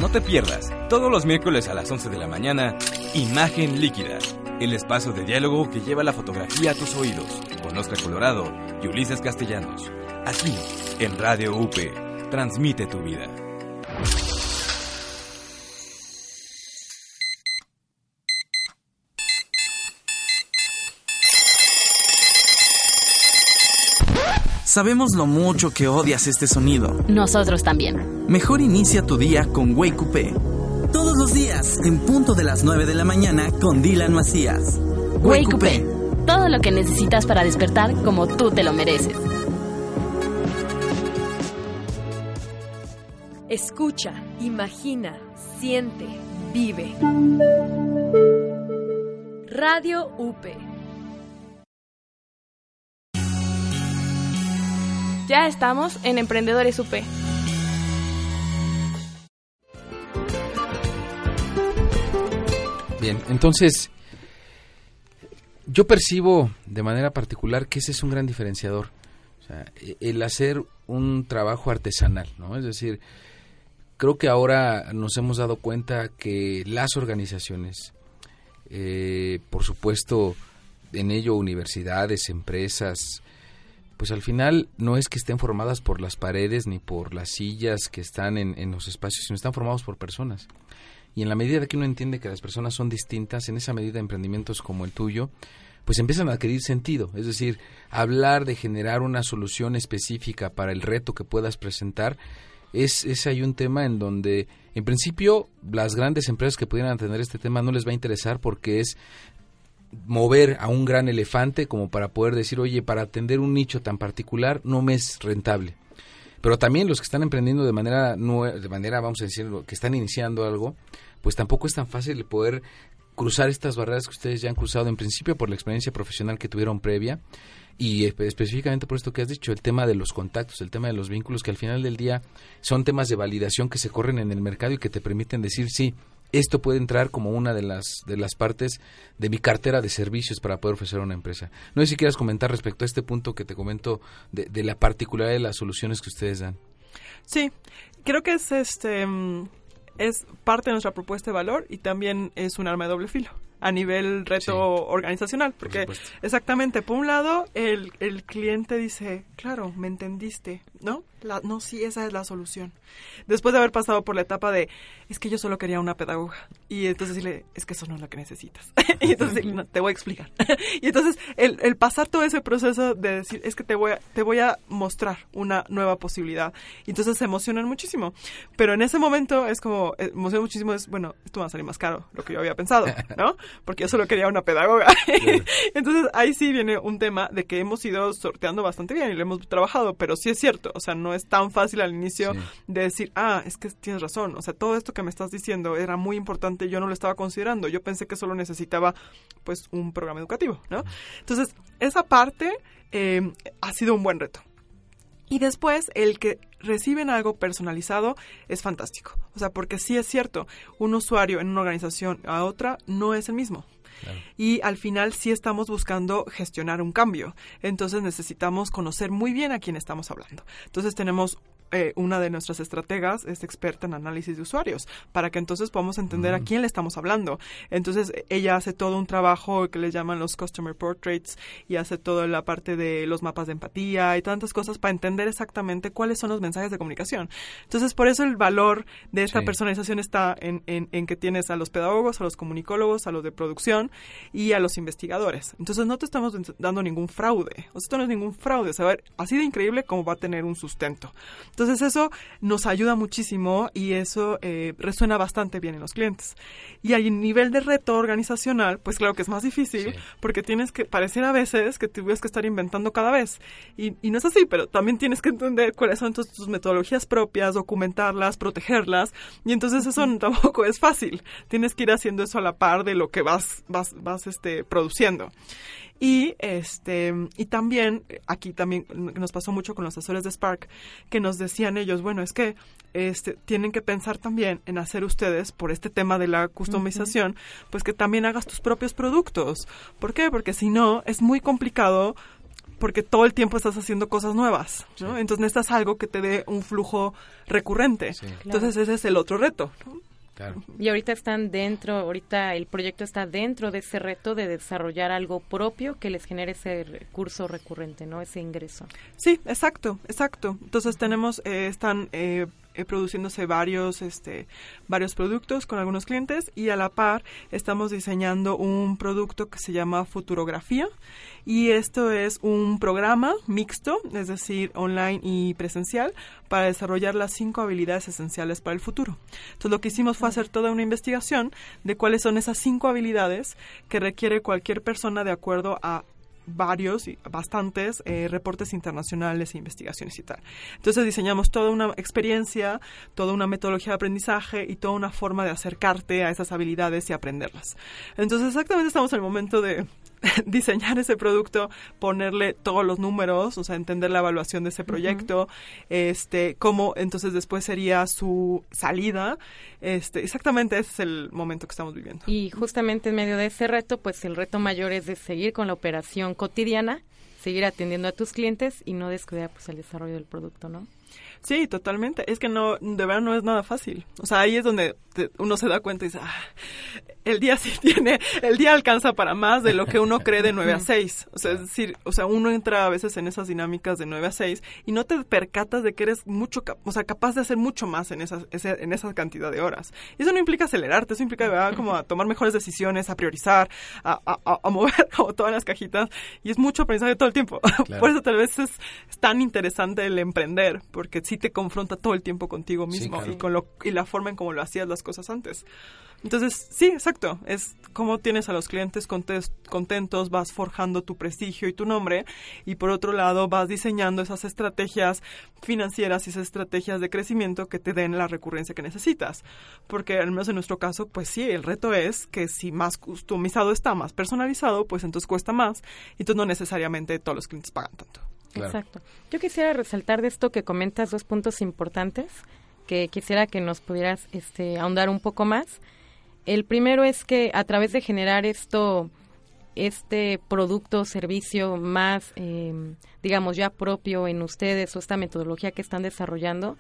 No te pierdas, todos los miércoles a las 11 de la mañana, Imagen Líquida el espacio de diálogo que lleva la fotografía a tus oídos, con Oscar Colorado y Ulises Castellanos. Aquí, en Radio UP, transmite tu vida. Sabemos lo mucho que odias este sonido. Nosotros también. Mejor inicia tu día con Wake Up los días, en punto de las 9 de la mañana, con Dylan Macías. Wake Up. Todo lo que necesitas para despertar como tú te lo mereces. Escucha, imagina, siente, vive. Radio UP. Ya estamos en Emprendedores UP. Bien, entonces yo percibo de manera particular que ese es un gran diferenciador. E, el hacer un trabajo artesanal, ¿no? Es decir, creo que ahora nos hemos dado cuenta que las organizaciones, eh, por supuesto, en ello universidades, empresas, pues al final no es que estén formadas por las paredes ni por las sillas que están en, en los espacios, sino están formados por personas. Y en la medida que uno entiende que las personas son distintas, en esa medida emprendimientos como el tuyo, pues empiezan a adquirir sentido. Es decir, hablar de generar una solución específica para el reto que puedas presentar, es, es ahí un tema en donde, en principio, las grandes empresas que pudieran tener este tema no les va a interesar porque es mover a un gran elefante como para poder decir, oye, para atender un nicho tan particular no me es rentable. Pero también los que están emprendiendo de manera, de manera vamos a decir, que están iniciando algo, pues tampoco es tan fácil poder cruzar estas barreras que ustedes ya han cruzado en principio por la experiencia profesional que tuvieron previa y específicamente por esto que has dicho, el tema de los contactos, el tema de los vínculos, que al final del día son temas de validación que se corren en el mercado y que te permiten decir, sí, esto puede entrar como una de las, de las partes de mi cartera de servicios para poder ofrecer a una empresa. No sé si quieras comentar respecto a este punto que te comento de, de la particularidad de las soluciones que ustedes dan. Sí, creo que es este mm, es parte de nuestra propuesta de valor y también es un arma de doble filo a nivel reto organizacional, porque exactamente, por un lado, el, el cliente dice, claro, me entendiste, ¿no? La, no, sí, esa es la solución. Después de haber pasado por la etapa de, es que yo solo quería una pedagoga. Y entonces decirle, es que eso no es lo que necesitas. y entonces no, te voy a explicar. y entonces el, el, pasar todo ese proceso de decir, es que te voy, a, te voy a mostrar una nueva posibilidad. Y entonces se emocionan muchísimo. Pero en ese momento es como, eh, emociona muchísimo, es, bueno, esto va a salir más caro, lo que yo había pensado, ¿no? Porque yo solo quería una pedagoga. entonces ahí sí viene un tema de que hemos ido sorteando bastante bien y lo hemos trabajado, pero sí es cierto, o sea, no es tan fácil al inicio sí. de decir, ah, es que tienes razón, o sea, todo esto que me estás diciendo era muy importante, yo no lo estaba considerando, yo pensé que solo necesitaba, pues, un programa educativo, ¿no? Entonces, esa parte eh, ha sido un buen reto. Y después, el que reciben algo personalizado es fantástico. O sea, porque sí es cierto, un usuario en una organización a otra no es el mismo. Claro. Y al final sí estamos buscando gestionar un cambio. Entonces necesitamos conocer muy bien a quién estamos hablando. Entonces tenemos eh, una de nuestras estrategas es experta en análisis de usuarios, para que entonces podamos entender mm. a quién le estamos hablando. Entonces ella hace todo un trabajo que le llaman los Customer Portraits y hace toda la parte de los mapas de empatía y tantas cosas para entender exactamente cuáles son los mensajes de comunicación. Entonces por eso el valor de esta sí. personalización está en, en, en, que tienes a los pedagogos, a los comunicólogos, a los de producción y a los investigadores. Entonces no te estamos dando ningún fraude. O sea, esto no es ningún fraude. Saber así de increíble como va a tener un sustento. Entonces eso nos ayuda muchísimo y eso eh, resuena bastante bien en los clientes. Y a nivel de reto organizacional, pues claro que es más difícil sí. porque tienes que, parecer a veces que tuvieras que estar inventando cada vez. Y, y, no es así, pero también tienes que entender cuáles son tus, tus metodologías propias, documentarlas, protegerlas. Y entonces eso tampoco es fácil. Tienes que ir haciendo eso a la par de lo que vas, vas, vas este, produciendo. Y este y también aquí también nos pasó mucho con los asesores de Spark que nos decían ellos, bueno, es que este tienen que pensar también en hacer ustedes por este tema de la customización, uh -huh. pues que también hagas tus propios productos. ¿Por qué? Porque si no es muy complicado porque todo el tiempo estás haciendo cosas nuevas, ¿no? Sí. Entonces necesitas algo que te dé un flujo recurrente. Sí. Entonces ese es el otro reto. ¿no? Claro. Y ahorita están dentro, ahorita el proyecto está dentro de ese reto de desarrollar algo propio que les genere ese recurso recurrente, ¿no? Ese ingreso. Sí, exacto, exacto. Entonces tenemos, eh, están eh, eh, produciéndose varios, este, varios productos con algunos clientes y a la par estamos diseñando un producto que se llama Futurografía y esto es un programa mixto, es decir, online y presencial, para desarrollar las cinco habilidades esenciales para el futuro. Entonces lo que hicimos fue hacer toda una investigación de cuáles son esas cinco habilidades que requiere cualquier persona de acuerdo a varios y bastantes eh, reportes internacionales e investigaciones y tal. Entonces diseñamos toda una experiencia, toda una metodología de aprendizaje y toda una forma de acercarte a esas habilidades y aprenderlas. Entonces exactamente estamos en el momento de diseñar ese producto, ponerle todos los números, o sea, entender la evaluación de ese proyecto, uh -huh. este, cómo entonces después sería su salida. Este, exactamente ese es el momento que estamos viviendo. Y justamente en medio de ese reto, pues el reto mayor es de seguir con la operación cotidiana, seguir atendiendo a tus clientes y no descuidar pues el desarrollo del producto, ¿no? Sí, totalmente. Es que no, de verdad no es nada fácil. O sea, ahí es donde te, uno se da cuenta y dice, ah, el día sí tiene, el día alcanza para más de lo que uno cree de 9 a 6. O sea, es decir, o sea, uno entra a veces en esas dinámicas de 9 a 6 y no te percatas de que eres mucho, o sea, capaz de hacer mucho más en esa, en esa cantidad de horas. Y eso no implica acelerarte, eso implica, verdad, como a tomar mejores decisiones, a priorizar, a, a, a mover como todas las cajitas. Y es mucho aprendizaje todo el tiempo. Claro. Por eso tal vez es, es tan interesante el emprender, porque sí te confronta todo el tiempo contigo mismo sí, claro. y con lo y la forma en cómo lo hacías las cosas antes. Entonces, sí, exacto, es como tienes a los clientes contentos, vas forjando tu prestigio y tu nombre y por otro lado vas diseñando esas estrategias financieras y esas estrategias de crecimiento que te den la recurrencia que necesitas. Porque al menos en nuestro caso, pues sí, el reto es que si más customizado está, más personalizado, pues entonces cuesta más y entonces no necesariamente todos los clientes pagan tanto. Claro. Exacto. Yo quisiera resaltar de esto que comentas dos puntos importantes que quisiera que nos pudieras este, ahondar un poco más. El primero es que a través de generar esto, este producto o servicio más, eh, digamos, ya propio en ustedes o esta metodología que están desarrollando,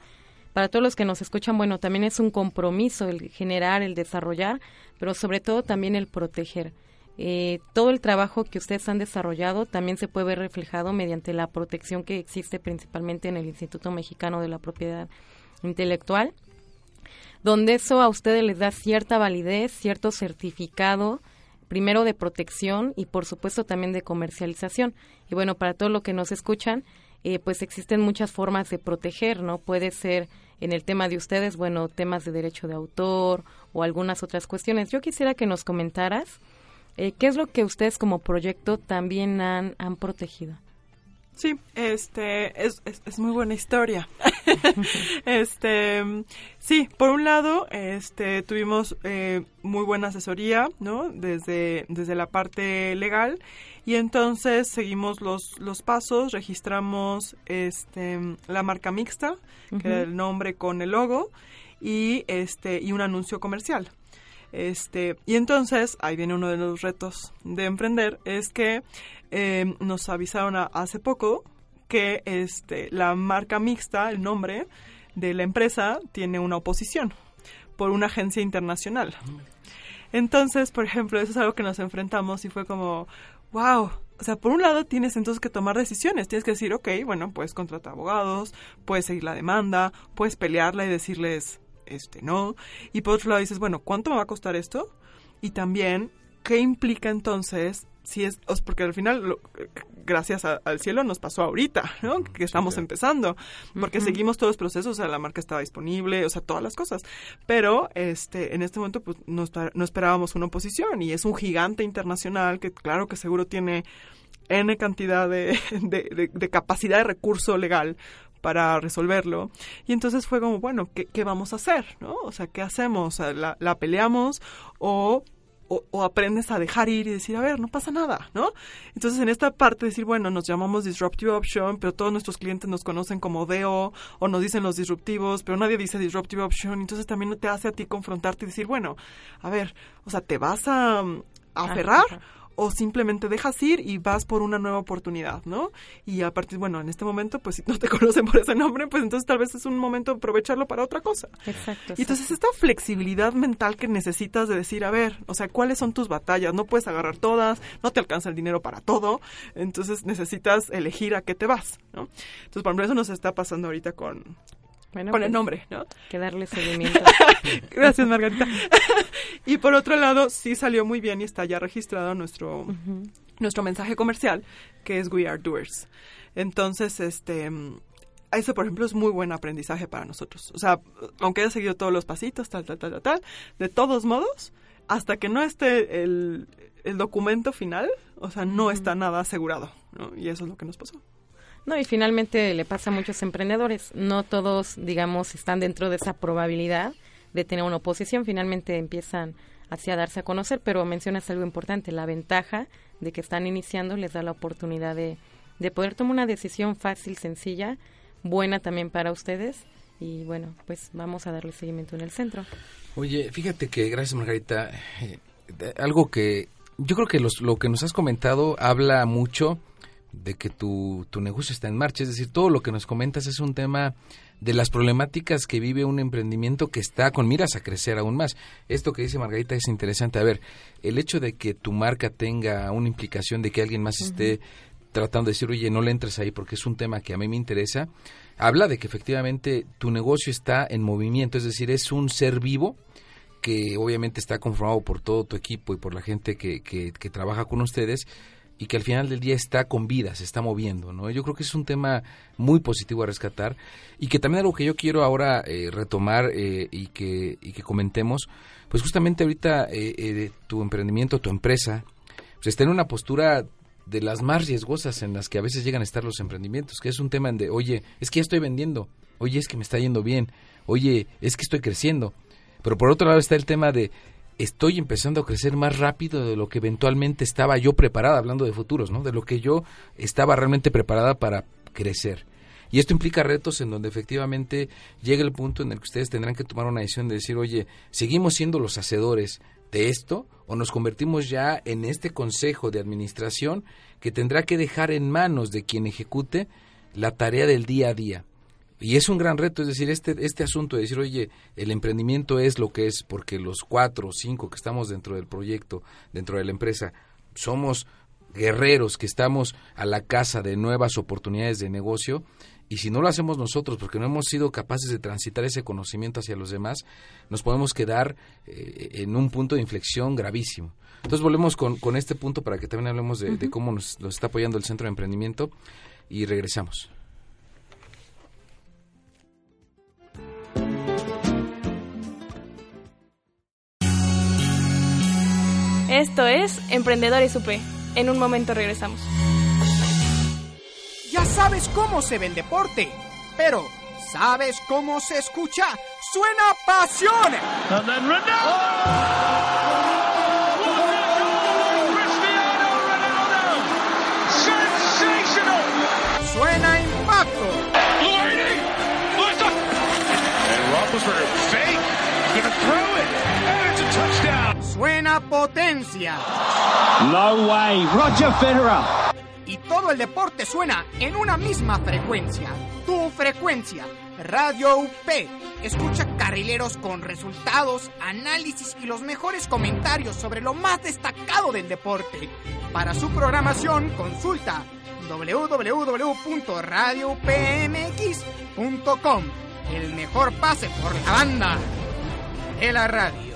para todos los que nos escuchan, bueno, también es un compromiso el generar, el desarrollar, pero sobre todo también el proteger. Eh, todo el trabajo que ustedes han desarrollado también se puede ver reflejado mediante la protección que existe principalmente en el Instituto Mexicano de la Propiedad Intelectual, donde eso a ustedes les da cierta validez, cierto certificado, primero de protección y por supuesto también de comercialización. Y bueno, para todo lo que nos escuchan, eh, pues existen muchas formas de proteger, ¿no? Puede ser en el tema de ustedes, bueno, temas de derecho de autor o algunas otras cuestiones. Yo quisiera que nos comentaras eh, qué es lo que ustedes como proyecto también han, han protegido. Sí, este es, es, muy buena historia. este sí, por un lado, este tuvimos eh, muy buena asesoría, ¿no? Desde desde la parte legal y entonces seguimos los los pasos, registramos este la marca mixta, que era el nombre con el logo y este y un anuncio comercial. Este, y entonces, ahí viene uno de los retos de emprender, es que eh, nos avisaron hace poco que este, la marca mixta, el nombre de la empresa, tiene una oposición por una agencia internacional. Entonces, por ejemplo, eso es algo que nos enfrentamos y fue como, wow, o sea, por un lado tienes entonces que tomar decisiones, tienes que decir, ok, bueno, puedes contratar abogados, puedes seguir la demanda, puedes pelearla y decirles, este, no. Y por otro lado dices, bueno, ¿cuánto me va a costar esto? Y también, ¿qué implica entonces si es, porque al final, gracias al cielo, nos pasó ahorita, ¿no? Que estamos empezando, porque seguimos todos los procesos, o sea, la marca estaba disponible, o sea, todas las cosas. Pero, este, en este momento, pues, no, no esperábamos una oposición y es un gigante internacional que, claro, que seguro tiene N cantidad de, de, capacidad de recurso legal para resolverlo. Y entonces fue como, bueno, ¿qué, qué vamos a hacer? ¿no? O sea, ¿qué hacemos? ¿La, la peleamos o o, aprendes a dejar ir y decir, a ver, no pasa nada, ¿no? Entonces, en esta parte, decir, bueno, nos llamamos Disruptive Option, pero todos nuestros clientes nos conocen como DO o nos dicen los disruptivos, pero nadie dice Disruptive Option. Entonces, también te hace a ti confrontarte y decir, bueno, a ver, o sea, ¿te vas a, aferrar? O simplemente dejas ir y vas por una nueva oportunidad, ¿no? Y a partir, bueno, en este momento, pues si no te conocen por ese nombre, pues entonces tal vez es un momento de aprovecharlo para otra cosa. Exacto. Y entonces esta flexibilidad mental que necesitas de decir, a ver, o sea, ¿cuáles son tus batallas? No puedes agarrar todas, no te alcanza el dinero para todo, entonces necesitas elegir a qué te vas, ¿no? Entonces, por ejemplo, eso nos está pasando ahorita con, con el pues, nombre, ¿no? Que darle seguimiento. Gracias, Margarita. y por otro lado, sí salió muy bien y está ya registrado nuestro, nuestro mensaje comercial, que es We Are Doers. Entonces, este, eso, por ejemplo, es muy buen aprendizaje para nosotros. O sea, aunque haya seguido todos los pasitos, tal, tal, tal, tal, tal, de todos modos, hasta que no esté el, el documento final, o sea, no está nada asegurado, ¿no? Y eso es lo que nos pasó. No, y finalmente le pasa a muchos emprendedores. No todos, digamos, están dentro de esa probabilidad de tener una oposición. Finalmente empiezan así a darse a conocer, pero mencionas algo importante. La ventaja de que están iniciando les da la oportunidad de, de poder tomar una decisión fácil, sencilla, buena también para ustedes. Y bueno, pues vamos a darle seguimiento en el centro. Oye, fíjate que, gracias Margarita, eh, algo que yo creo que los, lo que nos has comentado habla mucho de que tu, tu negocio está en marcha. Es decir, todo lo que nos comentas es un tema de las problemáticas que vive un emprendimiento que está con miras a crecer aún más. Esto que dice Margarita es interesante. A ver, el hecho de que tu marca tenga una implicación de que alguien más esté tratando de decir, oye, no le entres ahí porque es un tema que a mí me interesa, habla de que efectivamente tu negocio está en movimiento, es decir, es un ser vivo que obviamente está conformado por todo tu equipo y por la gente que, que, que trabaja con ustedes, y que al final del día está con vida, se está moviendo, ¿no? Yo creo que es un tema muy positivo a rescatar y que también algo que yo quiero ahora eh, retomar eh, y, que, y que comentemos, pues justamente ahorita eh, tu emprendimiento, tu empresa, pues está en una postura de las más riesgosas en las que a veces llegan a estar los emprendimientos, que es un tema de, oye, es que ya estoy vendiendo, oye, es que me está yendo bien, oye, es que estoy creciendo. Pero por otro lado está el tema de, estoy empezando a crecer más rápido de lo que eventualmente estaba yo preparada, hablando de futuros, ¿no? De lo que yo estaba realmente preparada para crecer. Y esto implica retos en donde efectivamente llega el punto en el que ustedes tendrán que tomar una decisión de decir, oye, ¿seguimos siendo los hacedores de esto o nos convertimos ya en este consejo de administración que tendrá que dejar en manos de quien ejecute la tarea del día a día? Y es un gran reto, es decir, este, este asunto de decir, oye, el emprendimiento es lo que es porque los cuatro o cinco que estamos dentro del proyecto, dentro de la empresa, somos guerreros que estamos a la casa de nuevas oportunidades de negocio y si no lo hacemos nosotros porque no hemos sido capaces de transitar ese conocimiento hacia los demás, nos podemos quedar eh, en un punto de inflexión gravísimo. Entonces volvemos con, con este punto para que también hablemos de, de cómo nos, nos está apoyando el Centro de Emprendimiento y regresamos. Esto es Emprendedores UP. En un momento regresamos. Ya sabes cómo se ve el deporte, pero ¿sabes cómo se escucha? ¡Suena pasión! ¡Suena impacto! ¡Suena potencia! No way, Roger Federer. Y todo el deporte suena en una misma frecuencia. Tu frecuencia, Radio UP. Escucha carrileros con resultados, análisis y los mejores comentarios sobre lo más destacado del deporte. Para su programación, consulta www.radioupmx.com. El mejor pase por la banda de la radio.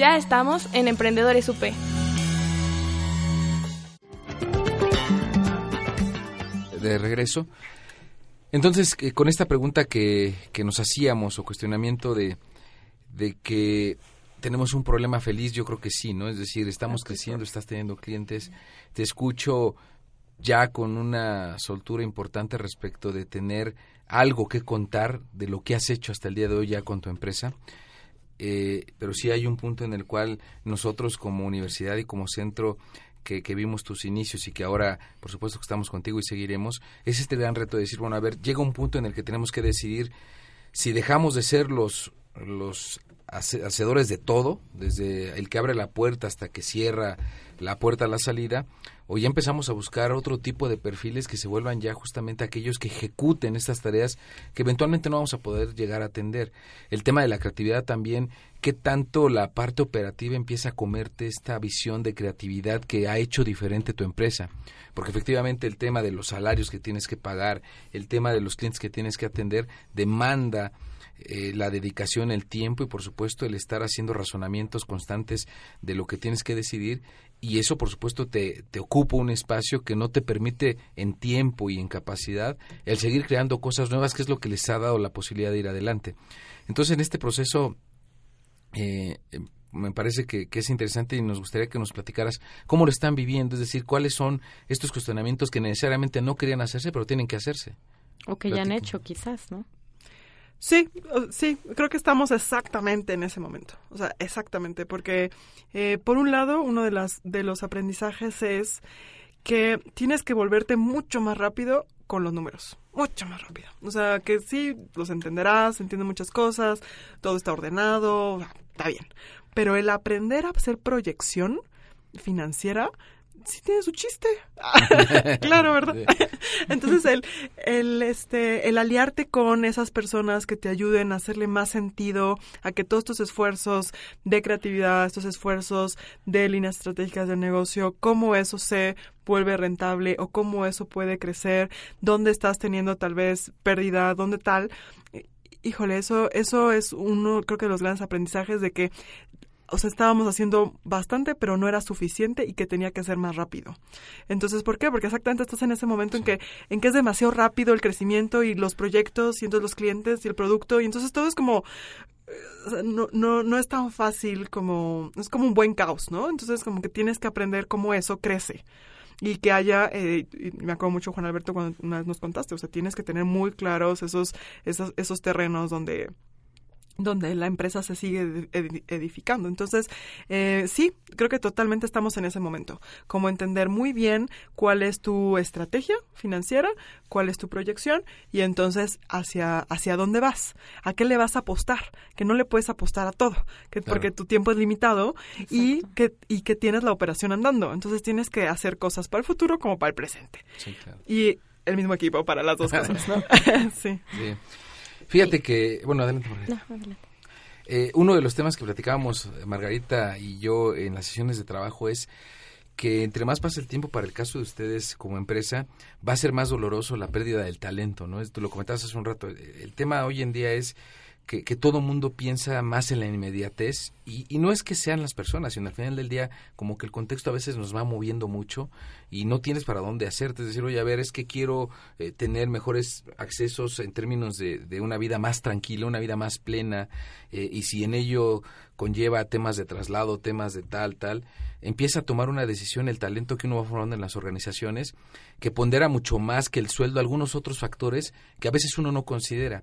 Ya estamos en Emprendedores UP. de regreso. Entonces, eh, con esta pregunta que, que nos hacíamos o cuestionamiento de, de que tenemos un problema feliz, yo creo que sí, ¿no? Es decir, estamos creciendo, estás teniendo clientes, te escucho ya con una soltura importante respecto de tener algo que contar de lo que has hecho hasta el día de hoy ya con tu empresa. Eh, pero sí hay un punto en el cual nosotros como universidad y como centro que, que, vimos tus inicios y que ahora, por supuesto, que estamos contigo y seguiremos, es este gran reto de decir, bueno, a ver, llega un punto en el que tenemos que decidir si dejamos de ser los, los hacedores de todo, desde el que abre la puerta hasta que cierra la puerta a la salida, o ya empezamos a buscar otro tipo de perfiles que se vuelvan ya justamente aquellos que ejecuten estas tareas que eventualmente no vamos a poder llegar a atender. El tema de la creatividad también, qué tanto la parte operativa empieza a comerte esta visión de creatividad que ha hecho diferente tu empresa. Porque efectivamente el tema de los salarios que tienes que pagar, el tema de los clientes que tienes que atender, demanda eh, la dedicación, el tiempo y por supuesto el estar haciendo razonamientos constantes de lo que tienes que decidir y eso por supuesto te, te ocupa un espacio que no te permite en tiempo y en capacidad el seguir creando cosas nuevas que es lo que les ha dado la posibilidad de ir adelante. Entonces en este proceso eh, me parece que, que, es interesante y nos gustaría que nos platicaras cómo lo están viviendo, es decir, cuáles son estos cuestionamientos que necesariamente no querían hacerse pero tienen que hacerse. O que ya han hecho quizás, ¿no? Sí, sí, creo que estamos exactamente en ese momento. O sea, exactamente, porque eh, por un lado, uno de, las, de los aprendizajes es que tienes que volverte mucho más rápido con los números, mucho más rápido. O sea, que sí, los entenderás, entiendes muchas cosas, todo está ordenado, está bien. Pero el aprender a hacer proyección financiera sí tiene su chiste. claro, ¿verdad? Entonces el, el, este, el aliarte con esas personas que te ayuden a hacerle más sentido a que todos estos esfuerzos de creatividad, estos esfuerzos de líneas estratégicas de negocio, cómo eso se vuelve rentable o cómo eso puede crecer, dónde estás teniendo tal vez pérdida, dónde tal. Híjole, eso, eso es uno, creo que de los grandes aprendizajes de que o sea, estábamos haciendo bastante, pero no era suficiente y que tenía que ser más rápido. Entonces, ¿por qué? Porque exactamente estás en ese momento en que en que es demasiado rápido el crecimiento y los proyectos y entonces los clientes y el producto y entonces todo es como no, no, no es tan fácil como es como un buen caos, ¿no? Entonces como que tienes que aprender cómo eso crece y que haya, eh, y me acuerdo mucho Juan Alberto cuando una vez nos contaste, o sea, tienes que tener muy claros esos, esos, esos terrenos donde donde la empresa se sigue edificando. Entonces, eh, sí, creo que totalmente estamos en ese momento, como entender muy bien cuál es tu estrategia financiera, cuál es tu proyección y entonces hacia, hacia dónde vas, a qué le vas a apostar, que no le puedes apostar a todo, que, porque tu tiempo es limitado y que, y que tienes la operación andando. Entonces tienes que hacer cosas para el futuro como para el presente. Y el mismo equipo para las dos cosas, ¿no? sí. sí. Fíjate que, bueno, adelante. Eh, uno de los temas que platicábamos Margarita y yo en las sesiones de trabajo es que entre más pasa el tiempo para el caso de ustedes como empresa, va a ser más doloroso la pérdida del talento, ¿no? Tú lo comentabas hace un rato. El tema hoy en día es que, todo mundo piensa más en la inmediatez y, y, no es que sean las personas, sino al final del día como que el contexto a veces nos va moviendo mucho y no tienes para dónde hacerte. Es decir, oye, a ver, es que quiero eh, tener mejores accesos en términos de, de, una vida más tranquila, una vida más plena eh, y si en ello conlleva temas de traslado, temas de tal, tal, empieza a tomar una decisión el talento que uno va formando en las organizaciones que pondera mucho más que el sueldo algunos otros factores que a veces uno no considera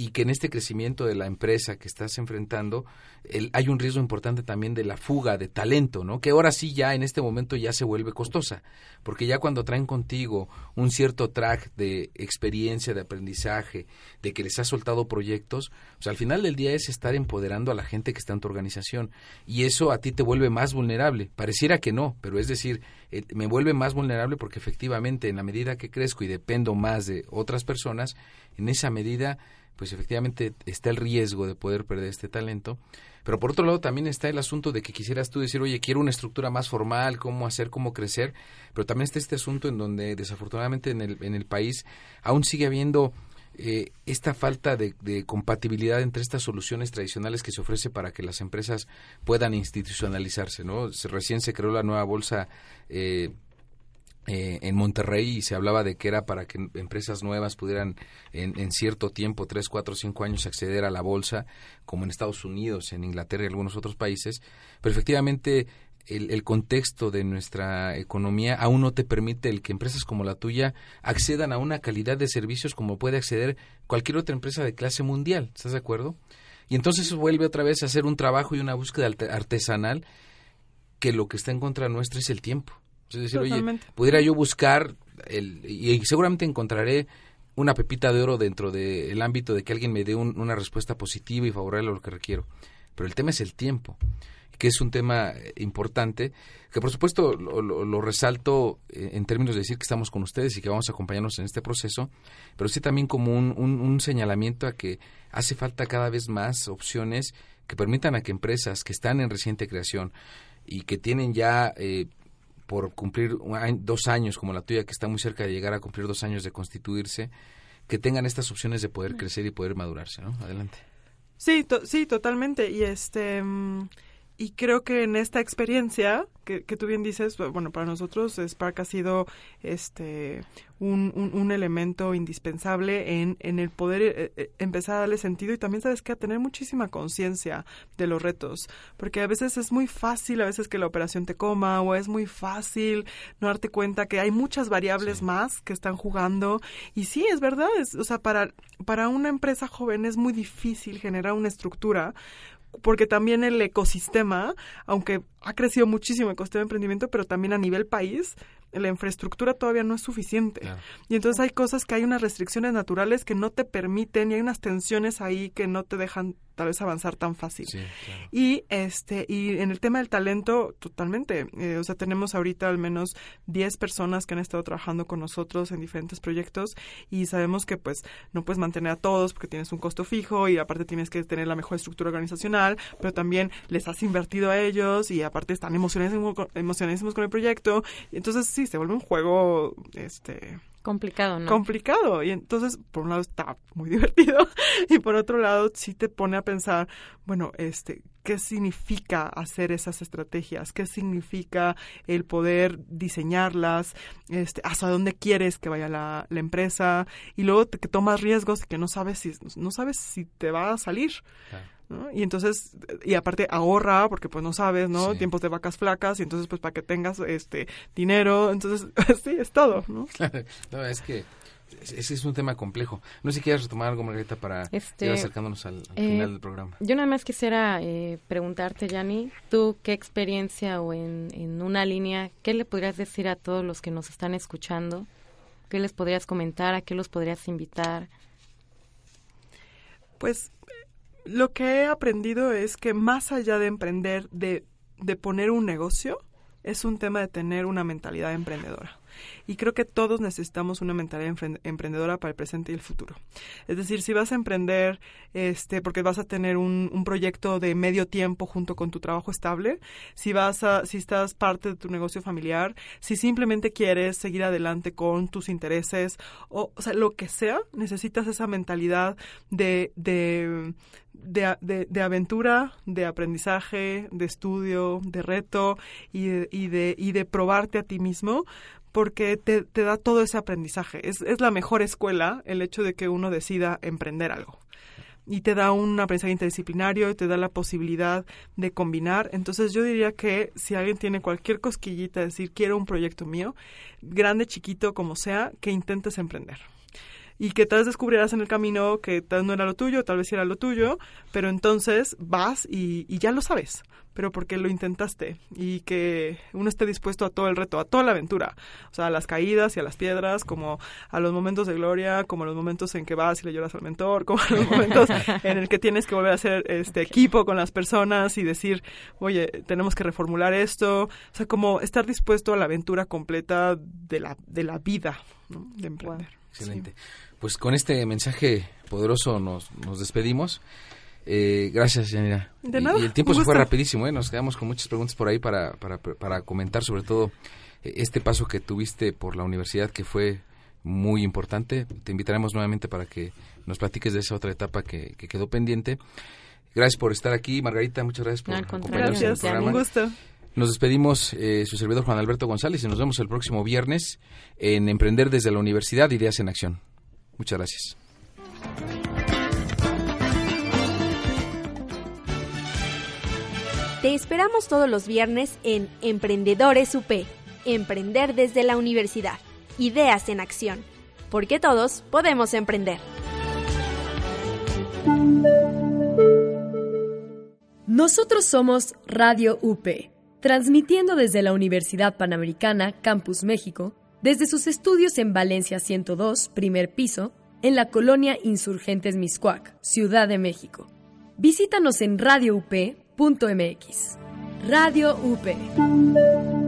y que en este crecimiento de la empresa que estás enfrentando el, hay un riesgo importante también de la fuga de talento, ¿no? Que ahora sí ya en este momento ya se vuelve costosa, porque ya cuando traen contigo un cierto track de experiencia, de aprendizaje, de que les has soltado proyectos, pues al final del día es estar empoderando a la gente que está en tu organización y eso a ti te vuelve más vulnerable. Pareciera que no, pero es decir, eh, me vuelve más vulnerable porque efectivamente en la medida que crezco y dependo más de otras personas, en esa medida pues efectivamente está el riesgo de poder perder este talento. Pero por otro lado también está el asunto de que quisieras tú decir, oye, quiero una estructura más formal, cómo hacer, cómo crecer, pero también está este asunto en donde desafortunadamente en el, en el país aún sigue habiendo eh, esta falta de, de, compatibilidad entre estas soluciones tradicionales que se ofrece para que las empresas puedan institucionalizarse, ¿no? Recién se creó la nueva bolsa eh, eh, en Monterrey y se hablaba de que era para que empresas nuevas pudieran en, cierto tiempo, tres, cuatro, cinco años, acceder a la bolsa, como en Estados Unidos, en Inglaterra y algunos otros países. Pero efectivamente el, el, contexto de nuestra economía aún no te permite el que empresas como la tuya accedan a una calidad de servicios como puede acceder cualquier otra empresa de clase mundial. ¿Estás de acuerdo? Y entonces vuelve otra vez a hacer un trabajo y una búsqueda artesanal que lo que está en contra nuestra es el tiempo. Es decir, oye, pudiera yo buscar, el, y seguramente encontraré una pepita de oro dentro del ámbito de que alguien me dé una respuesta positiva y favorable a lo que requiero. Pero el tema es el tiempo, que es un tema importante, que por supuesto lo, resalto eh, en términos de decir que estamos con ustedes y que vamos a acompañarnos en este proceso, pero sí también como un, un señalamiento a que hace falta cada vez más opciones que permitan a que empresas que están en reciente creación y que tienen ya eh, por cumplir dos años como la tuya, que está muy cerca de llegar a cumplir dos años de constituirse, que tengan estas opciones de poder crecer y poder madurarse, ¿no? Adelante. Sí, sí, totalmente. Y este... Mm, y creo que en esta experiencia que, que, tú bien dices, bueno, para nosotros Spark ha sido este un, un, elemento indispensable en, en el poder eh, eh, empezar a darle sentido y también, ¿sabes que A tener muchísima conciencia de los retos, porque a veces es muy fácil, a veces que la operación te coma o es muy fácil no darte cuenta que hay muchas variables más que están jugando. Y sí, es verdad, es, o sea, para, para una empresa joven es muy difícil generar una estructura porque también el ecosistema, aunque ha crecido muchísimo el ecosistema de emprendimiento, pero también a nivel país, la infraestructura todavía no es suficiente. Y entonces hay cosas que hay unas restricciones naturales que no te permiten y hay unas tensiones ahí que no te dejan tal vez avanzar tan fácil. Y este y en el tema del talento totalmente, eh, o sea, tenemos ahorita al menos 10 personas que han estado trabajando con nosotros en diferentes proyectos y sabemos que pues no puedes mantener a todos porque tienes un costo fijo y aparte tienes que tener la mejor estructura organizacional, pero también les has invertido a ellos y aparte están emocionadísimos, emocionadísimos con el proyecto. Entonces sí, se vuelve un juego este complicado, ¿no? Complicado. Y entonces, por un lado está muy divertido y por otro lado sí te pone a pensar, bueno, este, ¿qué significa hacer esas estrategias? ¿Qué significa el poder diseñarlas? Este, ¿Hasta dónde quieres que vaya la, la empresa? Y luego te, que tomas riesgos que no sabes si, no sabes si te va a salir. Y entonces, y aparte ahorra, porque pues no sabes, ¿no? Tiempos de vacas flacas, y entonces pues para que tengas este dinero, entonces sí, es todo, ¿no? no, es que ese es un tema complejo. No sé si quieres retomar algo, Margarita, para Este, ir acercándonos al, al eh, final del programa. Yo nada más quisiera eh, preguntarte, Yanni, tú qué experiencia o en, en una línea, ¿qué le podrías decir a todos los que nos están escuchando? ¿Qué les podrías comentar? ¿A qué los podrías invitar? Pues lo que he aprendido es que más allá de emprender, de, de poner un negocio, es un tema de tener una mentalidad emprendedora. Y creo que todos necesitamos una mentalidad empre- emprendedora para el presente y el futuro. Es decir, si vas a emprender, este, porque vas a tener un, proyecto de medio tiempo junto con tu trabajo estable, si vas a, si estás parte de tu negocio familiar, si simplemente quieres seguir adelante con tus intereses, o, sea, lo que sea, necesitas esa mentalidad de, de, de, aventura, de aprendizaje, de estudio, de reto y y de, y de probarte a ti mismo porque te, te da todo ese aprendizaje. Es, es la mejor escuela el hecho de que uno decida emprender algo. Y te da un aprendizaje interdisciplinario, te da la posibilidad de combinar. Entonces yo diría que si alguien tiene cualquier cosquillita, decir quiero un proyecto mío, grande, chiquito, como sea, que intentes emprender y que tal vez descubrirás en el camino que tal vez no era lo tuyo, tal vez era lo tuyo, pero entonces vas y, ya lo sabes, pero porque lo intentaste y que uno esté dispuesto a todo el reto, a toda la aventura, o sea, a las caídas y a las piedras, como a los momentos de gloria, como a los momentos en que vas y le lloras al mentor, como a los momentos en el que tienes que volver a hacer este equipo con las personas y decir, oye, tenemos que reformular esto, o sea, como estar dispuesto a la aventura completa de la, de la vida, de emprender. Excelente. Pues con este mensaje poderoso nos, nos despedimos. Eh, gracias, Yanira. De Y- nada, Y, el tiempo se fue rapidísimo, ¿eh? Nos quedamos con muchas preguntas por ahí para, para, para comentar, sobre todo eh, este paso que tuviste por la universidad, que fue muy importante. Te invitaremos nuevamente para que nos platiques de esa otra etapa que, que quedó pendiente. Gracias por estar aquí, Margarita. Muchas gracias por No, acompañarnos en el Gracias, programa. un gusto. Nos despedimos, eh, su servidor Juan Alberto González, y nos vemos el próximo viernes en Emprender desde la Universidad, Ideas en Acción. Muchas gracias. Te esperamos todos los viernes en Emprendedores UP, Emprender desde la Universidad, Ideas en Acción, porque todos podemos emprender. Nosotros somos Radio UP, transmitiendo desde la Universidad Panamericana, Campus México, desde sus estudios en Valencia 102, primer piso, en la colonia Insurgentes Miscuac, Ciudad de México. Visítanos en radioup.mx. Radio UP.